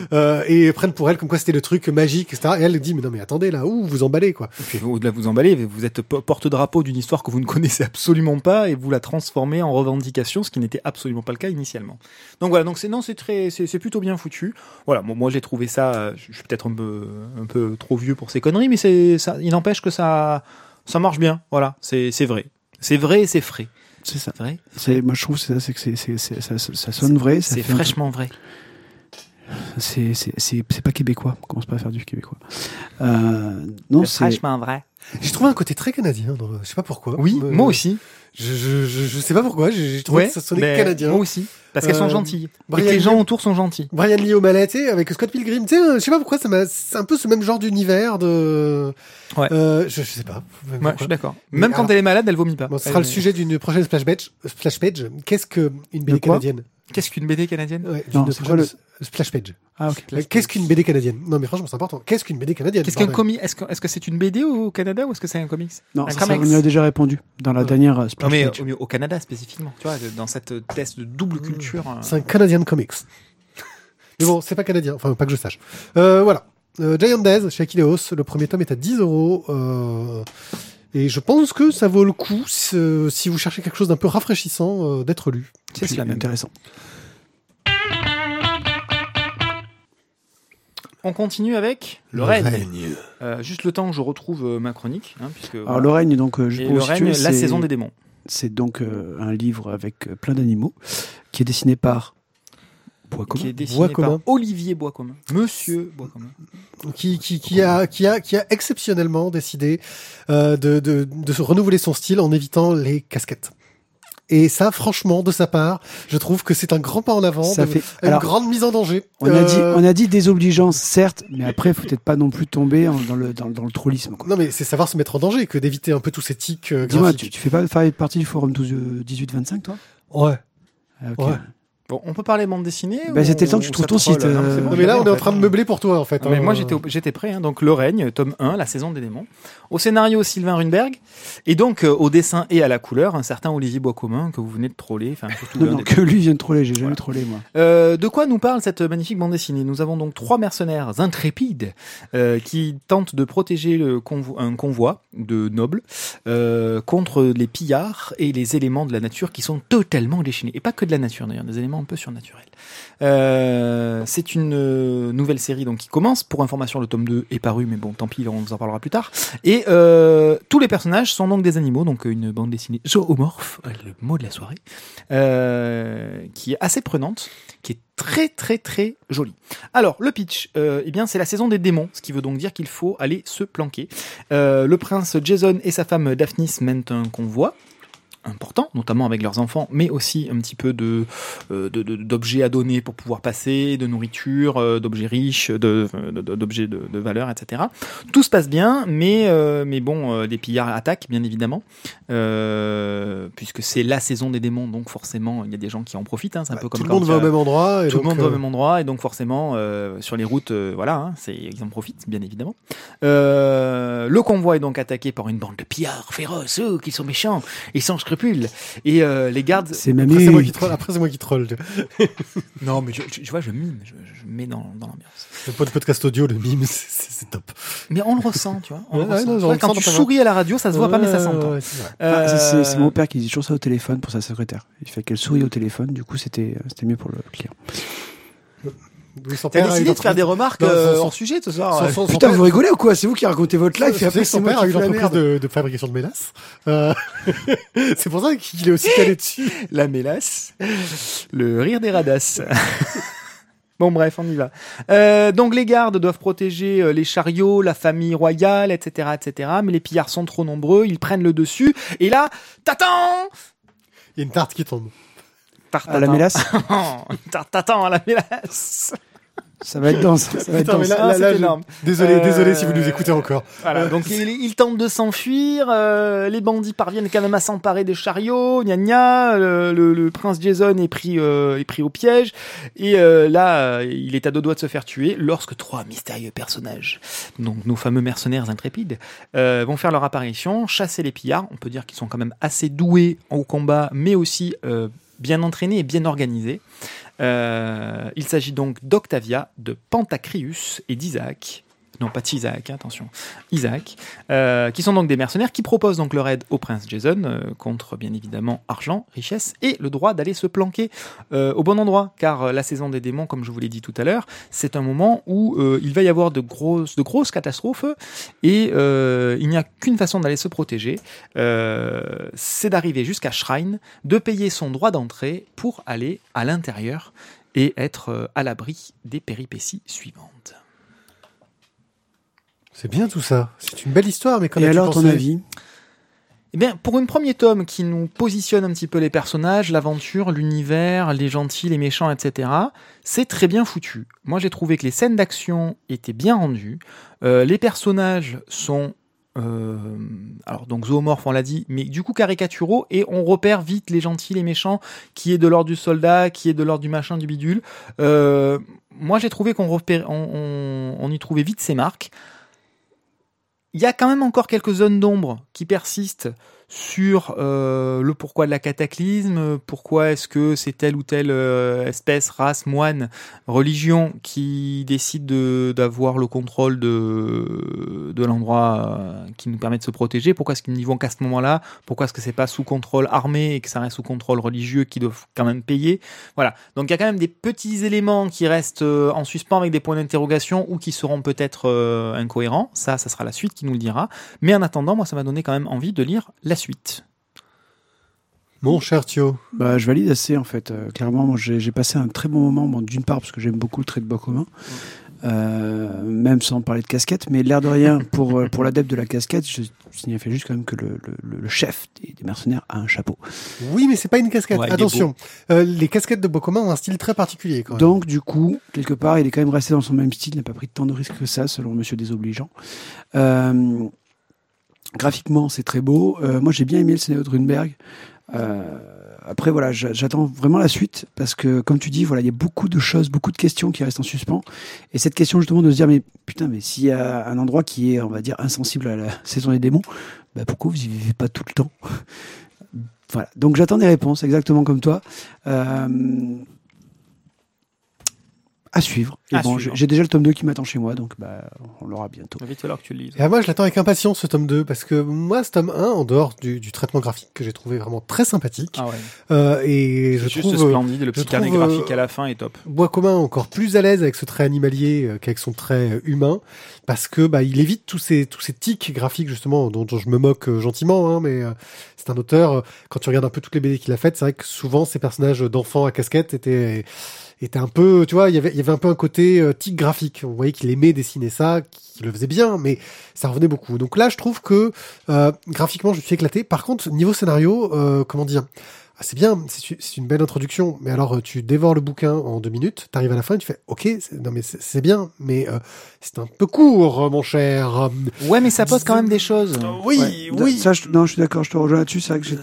et prennent pour elle comme quoi c'était le truc magique, etc. Et elle dit, mais non, mais attendez, là, où vous emballez, quoi. Et puis au-delà de vous emballer, vous êtes po- porte-drapeau d'une histoire que vous ne connaissez absolument pas et vous la transformez en revendication, ce qui n'était absolument pas le cas initialement. Donc voilà, donc c'est non, c'est très, c'est c'est plutôt bien foutu. Voilà, bon, moi j'ai trouvé ça, euh, je suis peut-être un peu, un peu trop vieux pour ces conneries, mais c'est ça, il n'empêche que ça, ça marche bien. Voilà, c'est c'est vrai, c'est vrai et c'est frais. C'est ça. Vrai, C'est, moi, je trouve que c'est ça, c'est que c'est, ça, ça sonne vrai. ça c'est fait un peu- fraîchement vrai. C'est, c'est, c'est, c'est pas québécois. On commence pas à faire du québécois. Euh, non, C'est fraîchement vrai. J'ai trouvé un côté très canadien, dans le- je sais pas pourquoi. Oui, Euh, moi aussi. Je, je, je, sais pas pourquoi, j'ai trouvé Ouais, que ça sonnait mais canadien. Moi aussi, parce qu'elles Euh, sont gentilles. Et Brian que les gens Lee- autour sont gentils. Brian Lee O'Malley, tu sais, avec Scott Pilgrim, tu sais, euh, je sais pas pourquoi, ça m'a, c'est un peu ce même genre d'univers de, Ouais. euh, je, je sais pas. Ouais, je suis d'accord. Mais Même quand alors- elle est malade, elle vomit pas. Bon, ce sera le sujet d'une prochaine splash page. Splash page. Qu'est-ce que une BD canadienne? Qu'est-ce qu'une BD canadienne? Ouais, Non, d'une c'est quoi prochaine splash page. Ah, ok. Euh, Qu'est-ce qu'une BD canadienne? Non, mais franchement, c'est important. Qu'est-ce qu'une BD canadienne Qu'est-ce qu'un Est-ce que est-ce que c'est une BD au Canada ou est-ce que c'est un comics? Non, Un ça, ça, comics. on y a déjà répondu dans la Ouais. dernière euh, Non splash mais au, au Canada spécifiquement, tu vois, dans cette test de double culture. euh, C'est un Canadian Comics. <laughs> mais bon, c'est pas canadien. Enfin, pas que je sache. Euh, voilà. Euh, Giant Days chez Akileos. Le premier tome est à 10 euros. Euh, et je pense que ça vaut le coup si, vous cherchez quelque chose d'un peu rafraîchissant euh, d'être lu. C'est cela même. intéressant. On continue avec le règne. Euh, juste le temps que je retrouve euh, ma chronique, hein, puisque Alors, voilà. le règne, donc, euh, Et pour le vous règne, situer, la saison des démons. C'est donc euh, un livre avec euh, plein d'animaux qui est dessiné par Bois Qui commun. est dessiné Bois par commun. Olivier Boiscommun. Monsieur Boiscommun. qui, qui, qui, a, qui, a, qui a exceptionnellement décidé euh, de, de, de se renouveler son style en évitant les casquettes. Et ça, franchement, de sa part, je trouve que c'est un grand pas en avant, Ça de- fait. une Alors, grande mise en danger. on a dit, Euh, on a dit désobligeance, certes, mais après, faut peut-être pas non plus tomber en- dans le dans, dans le trollisme. quoi. Non, mais c'est savoir se mettre en danger que d'éviter un peu tous ces tics euh, Dis-moi, tu, fais pas faire partie du forum 12, euh, 18-25, toi? Ouais. Ah. Ouais. Bon, on peut parler bande dessinée Bah, ou- c'était le temps que tu ou trouves ton site, Non, mais euh, bon, Non, mais là, on est en fait. train de meubler pour toi, en fait. Mais hein. moi j'étais j'étais prêt hein. donc le règne tome 1 la saison des démons au scénario Sylvain Runberg et donc euh, au dessin et à la couleur un certain Olivier Boiscommun que vous venez de troller enfin <laughs> Non, non, que lui vient de troller, j'ai jamais Voilà. trollé, moi. Euh, de quoi nous parle cette magnifique bande dessinée? Nous avons donc trois mercenaires intrépides euh, qui tentent de protéger le un convoi de nobles contre les pillards et les éléments de la nature qui sont totalement déchaînés. Et pas que de la nature d'ailleurs, des éléments un peu surnaturels. C'est une nouvelle série donc qui commence. Pour information, le tome 2 est paru, mais bon, tant pis, on vous en parlera plus tard. Et euh, tous les personnages sont donc des animaux, donc une bande dessinée zoomorphe, euh, le mot de la soirée, euh, qui est assez prenante, qui est très très très jolie. Alors le pitch, eh bien c'est la saison des démons, ce qui veut donc dire qu'il faut aller se planquer. Le prince Jason et sa femme Daphnis mènent un convoi. Importants, notamment avec leurs enfants, mais aussi un petit peu de euh, d'objets à donner pour pouvoir passer, de nourriture, euh, d'objets riches, de de- de- d'objets de, valeur, etc. Tout se passe bien, mais euh, mais bon, les pillards attaquent bien évidemment, puisque c'est la saison des démons, donc forcément il y a des gens qui en profitent. Hein, c'est un peu Bah, comme tout le monde va au même endroit. Et tout le monde va au même endroit et donc forcément sur les routes, voilà, hein, c'est ils en profitent bien évidemment. Le convoi est donc attaqué par une bande de pillards féroces, eux, qui sont méchants et sans scrupules. Et euh, les gardes. C'est Après, c'est moi Mamie. qui troll. Après, c'est moi qui troll. <laughs> Non, mais je, je- je vois, je mime, je, je mets dans, dans l'ambiance. Le pod- podcast audio, le mime, <laughs> c'est- top. Mais on le ressent, tu vois. On Ouais, le ouais, ressent. non, C'est on vrai, le quand tu souris à la radio, ça se voit pas, mais ça s'entend. C'est. Ah, c'est- c'est Euh, mon père qui dit toujours ça au téléphone pour sa secrétaire. Il fait qu'elle sourit au téléphone, du coup c'était c'était mieux pour le client. Oui, son T'as père décidé de faire des remarques euh, hors sujet ce soir. son- son- Putain, père- vous rigolez ou quoi? C'est vous qui racontez votre life et C'est après son moi père qui a eu l'entreprise de, de fabrication de mélasse. Euh, <laughs> c'est pour ça qu'il est aussi calé dessus. <laughs> La mélasse, le rire des radasses. <laughs> Bon bref, on y va. Euh, donc les gardes doivent protéger euh, les chariots, la famille royale, etc., etc. Mais les pillards sont trop nombreux, ils prennent le dessus. Et là, t'attends Il y a une tarte qui tombe. Tarte À la mélasse <laughs> Tarte tatin à la mélasse. Ça va être dense. Ça va être Putain, mais dense. là, Ah, là, c'est là, je- énorme. Désolé, Euh, désolé si vous nous écoutez encore. Voilà, donc ils, ils tentent de s'enfuir, euh, les bandits parviennent quand même à s'emparer des chariots, gna gna, euh, le, le prince Jason est pris, euh, est pris au piège, et euh, là, euh, il est à deux doigts de se faire tuer, lorsque trois mystérieux personnages, donc nos fameux mercenaires intrépides, euh, vont faire leur apparition, chasser les pillards, on peut dire qu'ils sont quand même assez doués au combat, mais aussi euh, bien entraînés et bien organisés. Euh, il s'agit donc d'Octavia, de Pantacrius et d'Isaac. Non, pas d'Isaac, hein, attention. Isaac, euh, qui sont donc des mercenaires qui proposent donc leur aide au prince Jason euh, contre bien évidemment argent, richesse et le droit d'aller se planquer euh, au bon endroit, car la saison des démons, comme je vous l'ai dit tout à l'heure, c'est un moment où il va y avoir de grosses, catastrophes et il n'y a qu'une façon d'aller se protéger, c'est d'arriver jusqu'à Shrine, de payer son droit d'entrée pour aller à l'intérieur et être à l'abri des péripéties suivantes. C'est bien tout ça. C'est une belle histoire, mais quand Et alors, ton avis? Eh bien, pour un premier tome qui nous positionne un petit peu les personnages, l'aventure, l'univers, les gentils, les méchants, etc., c'est très bien foutu. Moi, j'ai trouvé que les scènes d'action étaient bien rendues. Euh, les personnages sont... euh, alors donc zoomorphes on l'a dit mais du coup caricaturaux et on repère vite les gentils les méchants qui est de l'ordre du soldat qui est de l'ordre du machin du bidule Euh, moi j'ai trouvé qu'on repère- on, on- on y trouvait vite ses marques il y a quand même encore quelques zones d'ombre qui persistent sur euh, le pourquoi de la cataclysme, pourquoi est-ce que c'est telle ou telle euh, espèce, race, moine, religion qui décide de- d'avoir le contrôle de, de l'endroit euh, qui nous permet de se protéger, pourquoi est-ce qu'ils n'y vont qu'à ce moment-là, pourquoi est-ce que c'est pas sous contrôle armé et que ça reste sous contrôle religieux qui doivent quand même payer? Voilà, donc il y a quand même des petits éléments qui restent en suspens avec des points d'interrogation ou qui seront peut-être incohérents, ça, ça sera la suite qui nous le dira. Mais en attendant, moi, ça m'a donné quand même envie de lire la suite. Mon cher Thio. Bah, je valide assez en fait. Euh, clairement, moi, j'ai passé un très bon moment. Bon, D'une part parce que j'aime beaucoup le trait de bois commun, euh, même sans parler de casquette. Mais l'air de rien, pour euh, pour l'adepte de la casquette, je signifie juste quand même que le, le, le chef des, des mercenaires a un chapeau. Oui, mais c'est pas une casquette. Ouais, il Attention, Euh, les casquettes de Bokoma ont un style très particulier quand même. Donc du coup, quelque part, il est quand même resté dans son même style, n'a pas pris tant de risques que ça, selon Monsieur Désobligeant. Euh, graphiquement, c'est très beau. Euh, moi, j'ai bien aimé le scénario de Runberg. Euh, après, voilà, j'a- j'attends vraiment la suite parce que, comme tu dis, voilà, il y a beaucoup de choses, beaucoup de questions qui restent en suspens. Et cette question justement de se dire, mais putain, mais s'il y a un endroit qui est, on va dire, insensible à la <laughs> saison des démons, bah pourquoi vous y vivez pas tout le temps? Voilà. Donc j'attends des réponses, exactement comme toi. Euh, à suivre. Et À bon, suivre. j'ai déjà le tome 2 qui m'attend chez moi, donc bah, on l'aura bientôt. Vite falloir que tu le lises. Et à moi, je l'attends avec impatience ce tome 2 parce que moi, ce tome 1, en dehors du, du traitement graphique que j'ai trouvé vraiment très sympathique, Ah ouais. euh, et je C'est juste trouve euh, splendide, le petit carnet trouve, graphique euh, à la fin est top. Bois commun encore plus à l'aise avec ce trait animalier euh, qu'avec son trait euh, humain parce que bah il évite tous ces tous ces tics graphiques justement dont, dont je me moque euh, gentiment hein, mais euh, c'est un auteur euh, quand tu regardes un peu toutes les BD qu'il a faites c'est vrai que souvent ces personnages d'enfants à casquette étaient était un peu, tu vois, il y avait, il y avait un peu un côté euh, tic graphique. On voyait qu'il aimait dessiner ça, qu'il le faisait bien, mais ça revenait beaucoup. Donc là, je trouve que euh, graphiquement, je me suis éclaté. Par contre, niveau scénario, euh, comment dire ah, c'est bien, c'est c'est une belle introduction, mais alors euh, tu dévores le bouquin en deux minutes, t'arrives à la fin et tu fais ok, c'est- non mais c'est bien, mais euh, c'est un peu court, mon cher. Ouais, mais ça pose quand même des choses. Oui, Ouais, oui. Ça, je, non, je suis d'accord, je te rejoins là-dessus. C'est vrai que j'ai-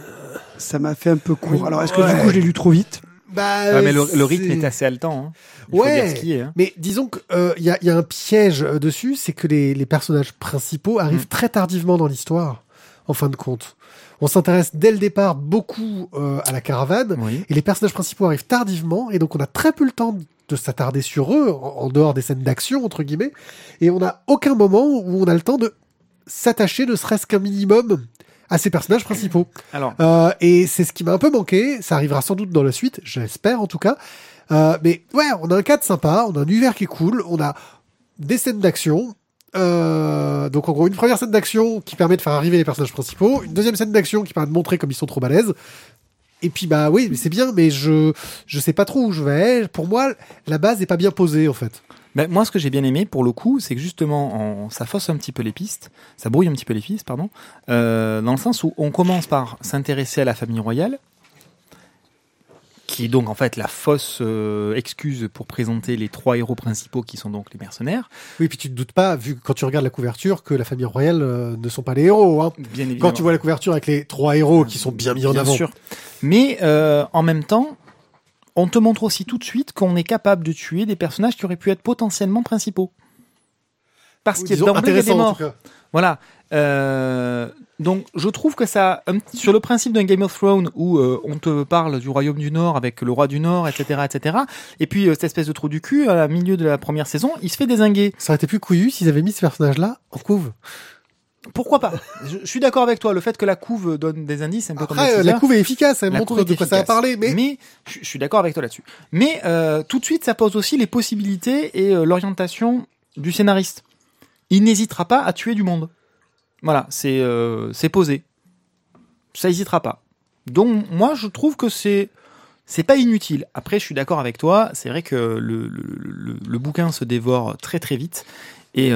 ça m'a fait un peu court. Oui. Alors, est-ce que Ouais. du coup, je l'ai lu trop vite? Bah, Ouais, mais le, rythme est assez haletant. Hein. Il faut Ouais. dire ce qui est. hein. Mais disons qu'il y, a, y a un piège euh, dessus, c'est que les, les personnages principaux arrivent Mm. très tardivement dans l'histoire, en fin de compte. On s'intéresse dès le départ beaucoup euh, à la caravane, Oui. et les personnages principaux arrivent tardivement, et donc on a très peu le temps de s'attarder sur eux, en, en dehors des scènes d'action, entre guillemets, et on n'a aucun moment où on a le temps de s'attacher, ne serait-ce qu'un minimum, à ces personnages principaux. Alors, Euh, et c'est ce qui m'a un peu manqué. Ça arrivera sans doute dans la suite, j'espère en tout cas. Euh, mais ouais, on a un cadre sympa, on a un univers qui est cool, on a des scènes d'action. Euh, donc en gros, une première scène d'action qui permet de faire arriver les personnages principaux, une deuxième scène d'action qui permet de montrer comme ils sont trop balèzes. Et puis bah oui, mais c'est bien, mais je je sais pas trop où je vais. Pour moi, la base est pas bien posée en fait. Ben, moi, ce que j'ai bien aimé, pour le coup, c'est que justement, on- ça fausse un petit peu les pistes, ça brouille un petit peu les pistes, pardon, euh, dans le sens où on commence par s'intéresser à la famille royale, qui est donc en fait la fausse euh, excuse pour présenter les trois héros principaux qui sont donc les mercenaires. Oui, puis tu te doutes pas, vu quand tu regardes la couverture, que la famille royale euh, ne sont pas les héros. Hein. Bien évidemment. Quand tu vois la couverture avec les trois héros qui sont bien mis en Bien avant. sûr. Mais euh, en même temps, on te montre aussi tout de suite qu'on est capable de tuer des personnages qui auraient pu être potentiellement principaux. Parce qu'il y a des morts. Voilà. Euh, donc je trouve que ça, sur le principe d'un Game of Thrones où euh, on te parle du royaume du Nord avec le roi du Nord, etc., etc. Et puis euh, cette espèce de trou du cul à la milieu de la première saison, il se fait désinguer. Ça aurait été plus couillu s'ils avaient mis ce personnage-là en couve. Pourquoi pas? Je, je suis d'accord avec toi. Le fait que la couve donne des indices, un peu Après, la couve est efficace, elle La montre de quoi ça va parler, mais, je, je suis d'accord avec toi là-dessus. Mais euh, tout de suite, ça pose aussi les possibilités et euh, l'orientation du scénariste. Il n'hésitera pas à tuer du monde. Voilà, c'est euh, c'est posé. Ça n'hésitera pas. Donc moi, je trouve que c'est c'est pas inutile. Après, je suis d'accord avec toi. C'est vrai que le, le, le, le bouquin se dévore très très vite et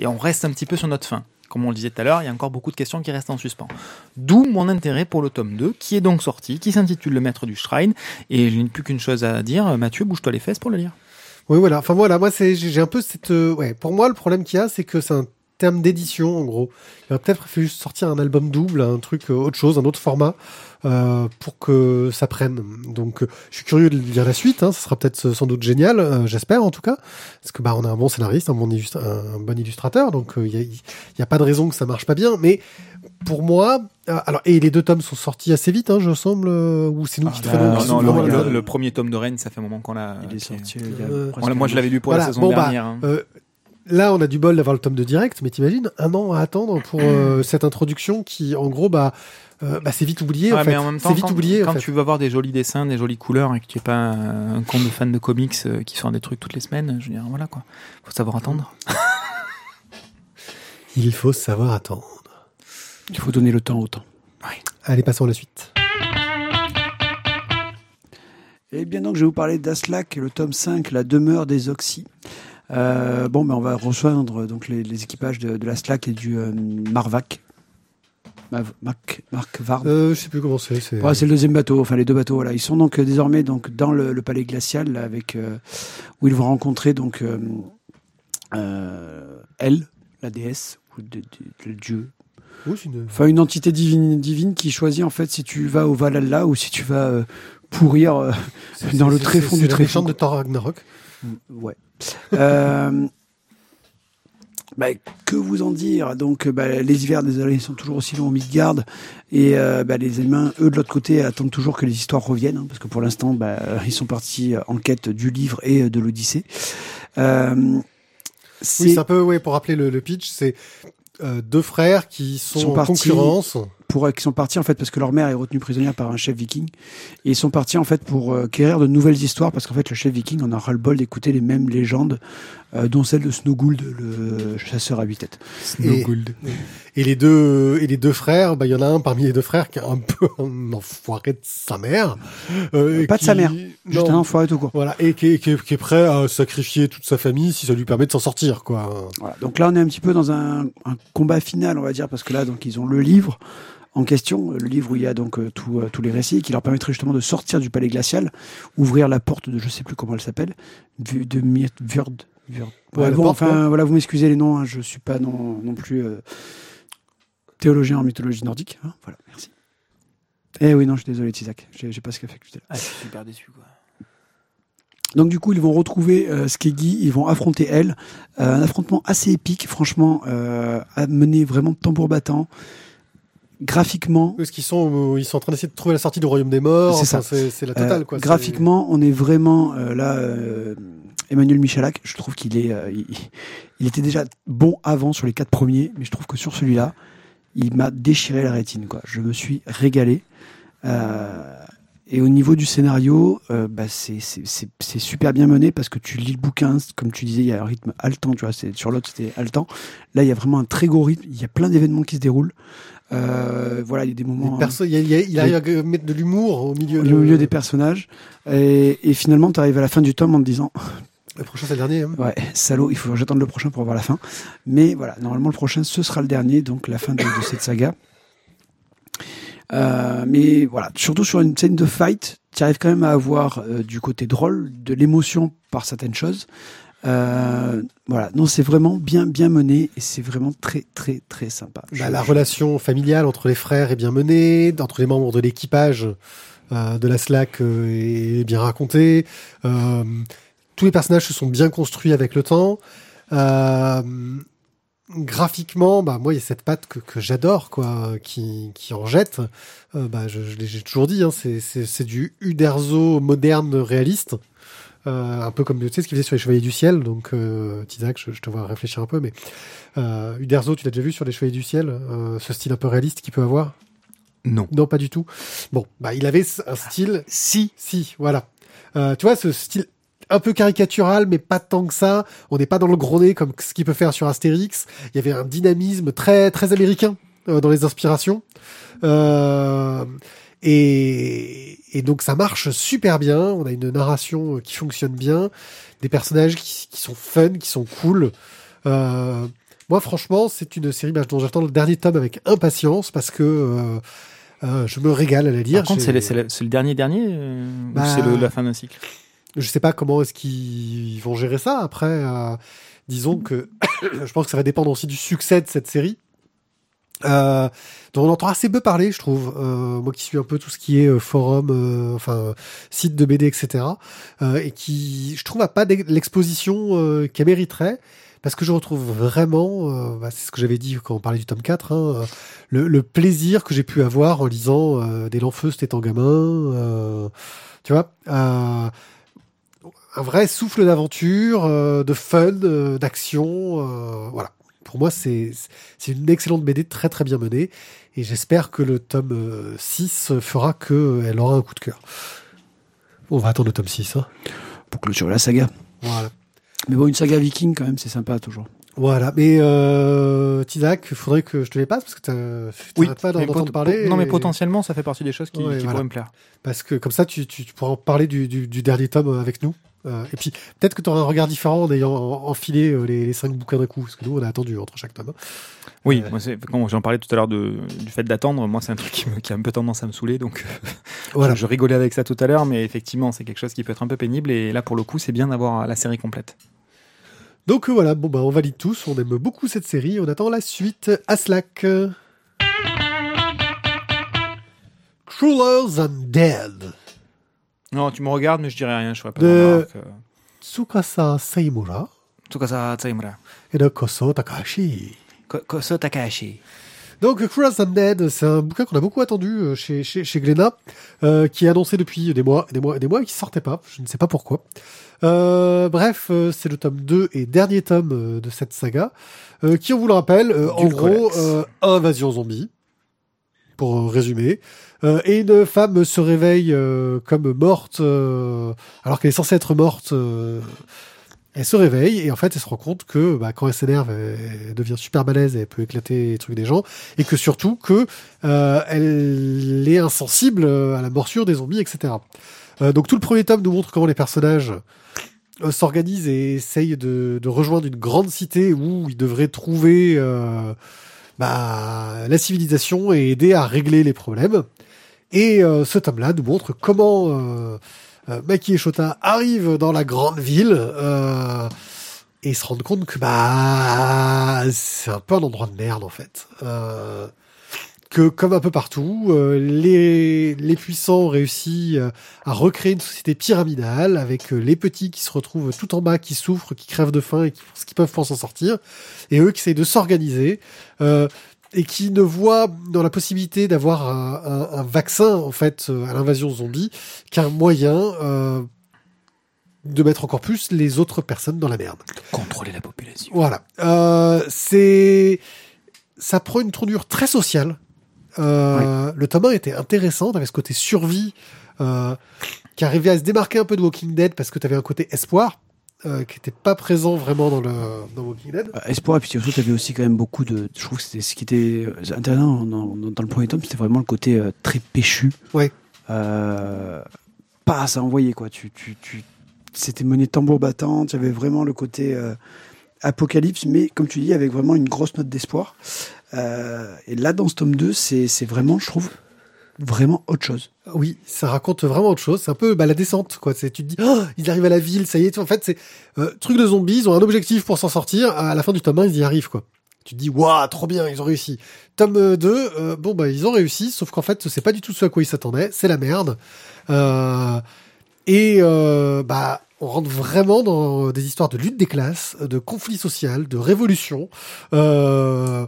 et on reste un petit peu sur notre fin. Comme on le disait tout à l'heure, il y a encore beaucoup de questions qui restent en suspens. D'où mon intérêt pour le tome 2, qui est donc sorti, qui s'intitule Le Maître du Shrine. Et je n'ai plus qu'une chose à dire. Mathieu, bouge-toi les fesses pour le lire. oui, voilà. Enfin, voilà, moi, j'ai un peu cette, euh. Pour moi, le problème qu'il y a, c'est que c'est un terme d'édition, en gros. Il aurait peut-être fallu sortir un album double, un truc, euh, autre chose, un autre format, euh, pour que ça prenne. Donc, euh, je suis curieux de lire la suite, hein. Ça sera peut-être sans doute génial, euh, j'espère, en tout cas. Parce que, bah, on a un bon scénariste, un bon, illustra- un, bon illustrateur, donc, euh, il y, a, y a pas de raison que ça marche pas bien, mais, pour moi, euh, alors, et les deux tomes sont sortis assez vite, hein, je semble, ou c'est nous qui Ah, traînons non, qui non, le- premier tome de Rennes, ça fait un moment qu'on l'a. Il est qui- sorti. il y a Euh, presque Voilà, moi, je l'avais lu pour Voilà, la saison bon, bah, dernière. hein. Euh, là, on a du bol d'avoir le tome de direct, mais t'imagines un an à attendre pour euh, <clears throat> cette introduction qui, en gros, bah, euh, bah c'est vite oublié. Ouais, en fait. mais en même temps, c'est vite quand, oublié. quand en fait. tu veux avoir des jolis dessins, des jolies couleurs et que tu n'es pas un, un compte de fan de comics euh, qui sort des trucs toutes les semaines, je veux dire, voilà quoi. Faut savoir attendre. <laughs> Il faut savoir attendre. Il faut donner le temps au temps. Allez, passons à la suite. Eh bien donc, je vais vous parler d'Aslak, le tome 5, La demeure des Oxy. Euh, bon, ben, on va rejoindre donc les, les équipages de, de l'Aslak et du euh, Marvac. Marc, Marc Varb. Euh, je sais plus comment c'est. c'est- Ouais, c'est le deuxième bateau, enfin les deux bateaux. Voilà, ils sont donc euh, désormais donc dans le, le palais glacial là, avec euh, où ils vont rencontrer donc elle, la déesse ou de- de- le dieu, Oui, c'est une- enfin une entité divine divine qui choisit en fait si tu vas au Valhalla ou si tu vas euh, pourrir euh, c'est- dans le c'est- tréfonds c'est du la tréfonds. méchante de Thor Ragnarok. Ouais. Euh, bah, que vous en dire Donc, bah, les hivers, désolé, sont toujours aussi longs au Midgard. Et euh, bah, les humains, eux, de l'autre côté, attendent toujours que les histoires reviennent. hein, parce que pour l'instant, ils sont partis en quête du livre et euh, de l'Odyssée. Euh, Oui, c'est un peu, ouais, pour rappeler le, le pitch, c'est deux frères qui sont, Sont en partis- concurrence. Pour qui sont partis en fait parce que leur mère est retenue prisonnière par un chef viking et ils sont partis en fait pour euh, quérir de nouvelles histoires parce qu'en fait le chef viking en a ras le bol d'écouter les mêmes légendes euh, dont celle de Snowgould le chasseur à huit têtes. Snowgould. Et, les deux et les deux frères, bah il y en a un parmi les deux frères qui est un peu <laughs> un enfoiré de sa mère. Euh, pas de sa mère, juste un enfoiré tout court. Voilà et qui est, qui, est, prêt à sacrifier toute sa famille si ça lui permet de s'en sortir quoi. Voilà. Donc là on est un petit peu dans un, un combat final on va dire parce que là donc ils ont le livre en question, le livre où il y a donc euh, euh, tous les récits, qui leur permettrait justement de sortir du palais glacial, ouvrir la porte de je sais plus comment elle s'appelle, de Myrdvurd. bon, enfin voilà, vous m'excusez les noms, hein, je suis pas non, non plus euh, théologien en mythologie nordique. Hein, voilà, merci. Eh oui, non, je suis désolé, Tizak, j'ai pas ce qu'a fait que ah, je suis super déçu, quoi. Donc du coup, ils vont retrouver euh, Skeggy, ils vont affronter elle. un affrontement assez épique, franchement, euh, à mener vraiment tambour battant graphiquement. Parce qu'ils sont, ils sont en train d'essayer de trouver la sortie du royaume des morts. C'est ça. C'est la totale, quoi. Graphiquement, on est vraiment euh, là. Euh, Emmanuel Michalak, je trouve qu'il est, euh, il, était déjà bon avant sur les quatre premiers, mais je trouve que sur celui-là, il m'a déchiré la rétine, quoi. Je me suis régalé. et au niveau du scénario, bah c'est super bien mené parce que tu lis le bouquin, comme tu disais, il y a un rythme haletant, tu vois. Sur l'autre, c'était haletant. Là, il y a vraiment un très gros rythme. Il y a plein d'événements qui se déroulent. Euh, voilà, il y a des moments. il, il, arrive à mettre de l'humour au milieu. Au milieu des personnages. Et, et finalement, tu arrives à la fin du tome en te disant. Le prochain, c'est le dernier. Hein. Ouais, salaud, il faut que j'attende le prochain pour voir la fin. Mais voilà, normalement, le prochain, ce sera le dernier, donc la fin de, cette saga. Euh, mais voilà, surtout sur une scène de fight, tu arrives quand même à avoir euh, du côté drôle, de l'émotion par certaines choses. Euh, voilà, non, c'est vraiment bien bien mené et c'est vraiment très très très sympa. Bah, la relation familiale entre les frères est bien menée, entre les membres de l'équipage euh, de la Slack euh, est bien racontée. Tous les personnages se sont bien construits avec le temps. Graphiquement, bah moi il y a cette patte que, que j'adore quoi, qui, qui en jette. bah je, je l'ai toujours dit, hein, c'est du Uderzo moderne réaliste. Euh, un peu comme tu sais ce qu'il faisait sur les Chevaliers du Ciel. Donc, euh, Tizak, je, je, te vois réfléchir un peu, mais euh, Uderzo, tu l'as déjà vu sur les Chevaliers du Ciel, euh, ce style un peu réaliste qu'il peut avoir? Non. Non, pas du tout. Bon, bah, il avait un style. Si. Si, voilà. Euh, tu vois, ce style un peu caricatural, mais pas tant que ça. On n'est pas dans le gros nez comme ce qu'il peut faire sur Astérix. Il y avait un dynamisme très très américain dans les inspirations. Euh, et, et, donc ça marche super bien. On a une narration qui fonctionne bien, des personnages qui, qui sont fun, qui sont cool. Euh, moi, franchement, c'est une série bah, dont j'attends le dernier tome avec impatience parce que euh, euh, je me régale à la lire. Par contre, c'est le, le, dernier dernier euh, bah, ou c'est la fin d'un cycle? Je sais pas comment est-ce qu'ils vont gérer ça. Après, euh, disons que <coughs> je pense que ça va dépendre aussi du succès de cette série. Euh, dont on entend assez peu parler, je trouve. Euh, moi qui suis un peu tout ce qui est euh, forum, euh, enfin site de BD, etc. Euh, et qui, je trouve, a pas l'exposition qu'elle mériterait. Parce que je retrouve vraiment, bah, c'est ce que j'avais dit quand on parlait du tome 4, hein, le, le, plaisir que j'ai pu avoir en lisant des L'Enfeust étant gamin. tu vois un vrai souffle d'aventure, de fun, d'action, voilà pour moi, c'est une excellente BD très très bien menée. Et j'espère que le tome 6 euh, fera qu'elle aura un coup de cœur. On va attendre le tome 6. Hein. Pour clôturer la saga. Voilà. Mais bon, une saga viking, quand même, c'est sympa toujours. Voilà, mais euh, Tizak, il faudrait que je te les passe parce que tu n'arrêtes pas d'entendre parler. Non, mais potentiellement, ça fait partie des choses qui, pourraient me plaire. Parce que comme ça, tu, tu, pourras en parler du, du, du dernier tome avec nous. Euh, et puis peut-être que tu auras un regard différent en ayant enfilé euh, les, les, cinq bouquins d'un coup, parce que nous on a attendu entre chaque tome. Oui, euh, moi c'est quand j'en parlais tout à l'heure du fait d'attendre, moi c'est un truc qui, me, qui, a un peu tendance à me saouler, donc voilà. je, je, rigolais avec ça tout à l'heure, mais effectivement c'est quelque chose qui peut être un peu pénible, et là pour le coup c'est bien d'avoir la série complète. Donc voilà, bon bah on valide tous, on aime beaucoup cette série, on attend la suite. Aslak. Cruellers Undead. Non, tu me regardes, mais je dirais rien, je ferai pas de Tsukasa Seimura. Tsukasa Seimura. Et de Koso Takahashi. Koso Takahashi. Donc, Cross Undead, c'est un bouquin qu'on a beaucoup attendu euh, chez, chez, chez Glénat, euh, qui est annoncé depuis des mois, des mois, des mois, et qui sortait pas. Je ne sais pas pourquoi. Euh, bref, euh, c'est le tome 2 et dernier tome euh, de cette saga, qui, on vous le rappelle, en gros, invasion zombie pour résumer. Euh, et une femme se réveille euh, comme morte, euh, alors qu'elle est censée être morte. elle se réveille et en fait elle se rend compte que bah, quand elle s'énerve, elle, devient super balèze et elle peut éclater les trucs des gens et que surtout que elle est insensible à la morsure des zombies, etc. Donc tout le premier tome nous montre comment les personnages s'organisent et essayent de, rejoindre une grande cité où ils devraient trouver bah, la civilisation et aider à régler les problèmes. Et euh, ce tome-là nous montre comment euh, euh, Maki et Shota arrivent dans la grande ville euh, et se rendent compte que bah c'est un peu un endroit de merde en fait. Que comme un peu partout, euh, les, les puissants ont réussi euh, à recréer une société pyramidale avec euh, les petits qui se retrouvent tout en bas, qui souffrent, qui crèvent de faim et qui font ce qu'ils peuvent pour s'en sortir, et eux qui essayent de s'organiser euh, et qui ne voient dans la possibilité d'avoir un, un- un vaccin en fait euh, à l'invasion zombie qu'un moyen euh, de mettre encore plus les autres personnes dans la merde. Contrôler la population. Voilà. Euh, c'est ça prend une tournure très sociale. Euh, Le tome 1 était intéressant, t'avais ce côté survie euh, qui arrivait à se démarquer un peu de Walking Dead parce que t'avais un côté espoir euh, qui était pas présent vraiment dans le dans Walking Dead. Espoir, et puis surtout, tu avais aussi quand même beaucoup de. Je trouve que c'était ce qui était intéressant dans, dans- dans le premier tome, c'était vraiment le côté très péchu. Ouais. Euh, pas à s'envoyer, quoi. Tu, tu, tu, c'était mené tambour battant, tu avais vraiment le côté apocalypse, mais comme tu dis, avec vraiment une grosse note d'espoir. Euh, et là, dans ce tome 2, c'est vraiment, je trouve, vraiment autre chose. Oui, ça raconte vraiment autre chose. C'est un peu bah, la descente, quoi. C'est tu te dis, oh, ils arrivent à la ville, ça y est. En fait, c'est euh, truc de zombies. Ils ont un objectif pour s'en sortir. À la fin du tome 1, ils y arrivent, quoi. Tu te dis, waouh, trop bien, ils ont réussi. Tome euh, 2, euh, bon bah ils ont réussi, sauf qu'en fait, c'est pas du tout ce à quoi ils s'attendaient. C'est la merde. Euh, et euh, bah on rentre vraiment dans des histoires de lutte des classes, de conflits sociaux, de révolution, euh,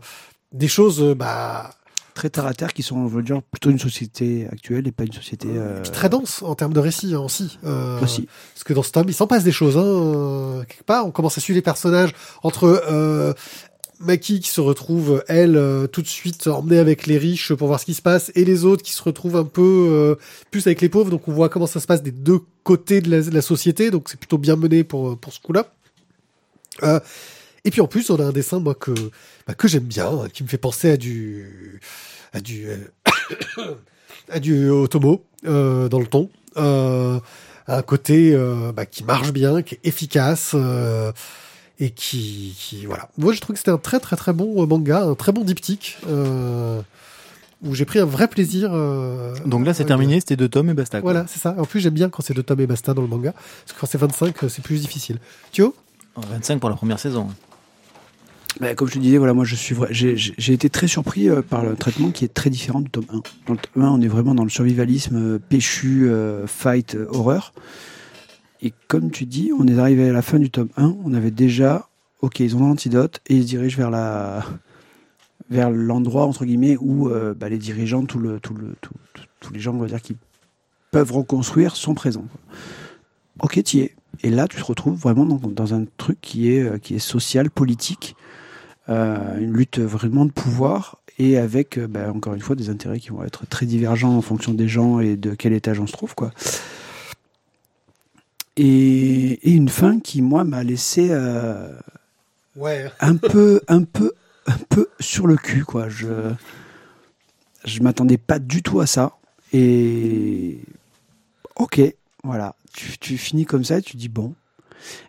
des choses euh, bah Très terre à terre, qui sont, on veut dire, plutôt une société actuelle et pas une société. euh, puis très denses en termes de récit hein, aussi. Euh, aussi. Parce que dans ce tome, il s'en passe des choses. Hein, euh, quelque part, on commence à suivre les personnages entre euh, Maki qui se retrouve, elle, euh, tout de suite emmenée avec les riches pour voir ce qui se passe, et les autres qui se retrouvent un peu euh, plus avec les pauvres. Donc on voit comment ça se passe des deux côtés de la, de la société. Donc c'est plutôt bien mené pour, pour ce coup-là. Euh, et puis en plus, on a un dessin moi que bah, que j'aime bien, hein, qui me fait penser à du à du euh, <coughs> à du Otomo euh, dans le ton. Euh, un côté euh, bah, qui marche bien, qui est efficace euh, et qui, qui voilà. Moi, je trouve que c'était un très très très bon euh, manga, un très bon diptyque où j'ai pris un vrai plaisir. euh, Donc là, c'est terminé, c'était deux tomes et basta. quoi. Voilà, c'est ça. En plus, j'aime bien quand c'est deux tomes et basta dans le manga, parce que quand c'est 25, euh, c'est plus difficile. Thio? 25 pour la première saison. Bah, comme je te disais, voilà, moi j'ai été très surpris euh, par le traitement qui est très différent du tome 1. Dans le tome 1, on est vraiment dans le survivalisme euh, péchu, euh, fight, horreur. Et comme tu dis, on est arrivé à la fin du tome 1, on avait déjà, ok, ils ont l'antidote et ils se dirigent vers la vers l'endroit entre guillemets où bah, les dirigeants, tous les gens, on va dire, qui peuvent reconstruire sont présents. Ok, tu y es. Et là, tu te retrouves vraiment dans, un truc qui est, social, politique, une lutte vraiment de pouvoir et avec, euh, bah, encore une fois, des intérêts qui vont être très divergents en fonction des gens et de quel étage on se trouve, quoi. Et, et une fin qui, moi, m'a laissé euh, Ouais. <laughs> un peu, un peu, un peu sur le cul, quoi. Je, je m'attendais pas du tout à ça. Et ok, voilà. Tu, tu finis comme ça et tu dis bon.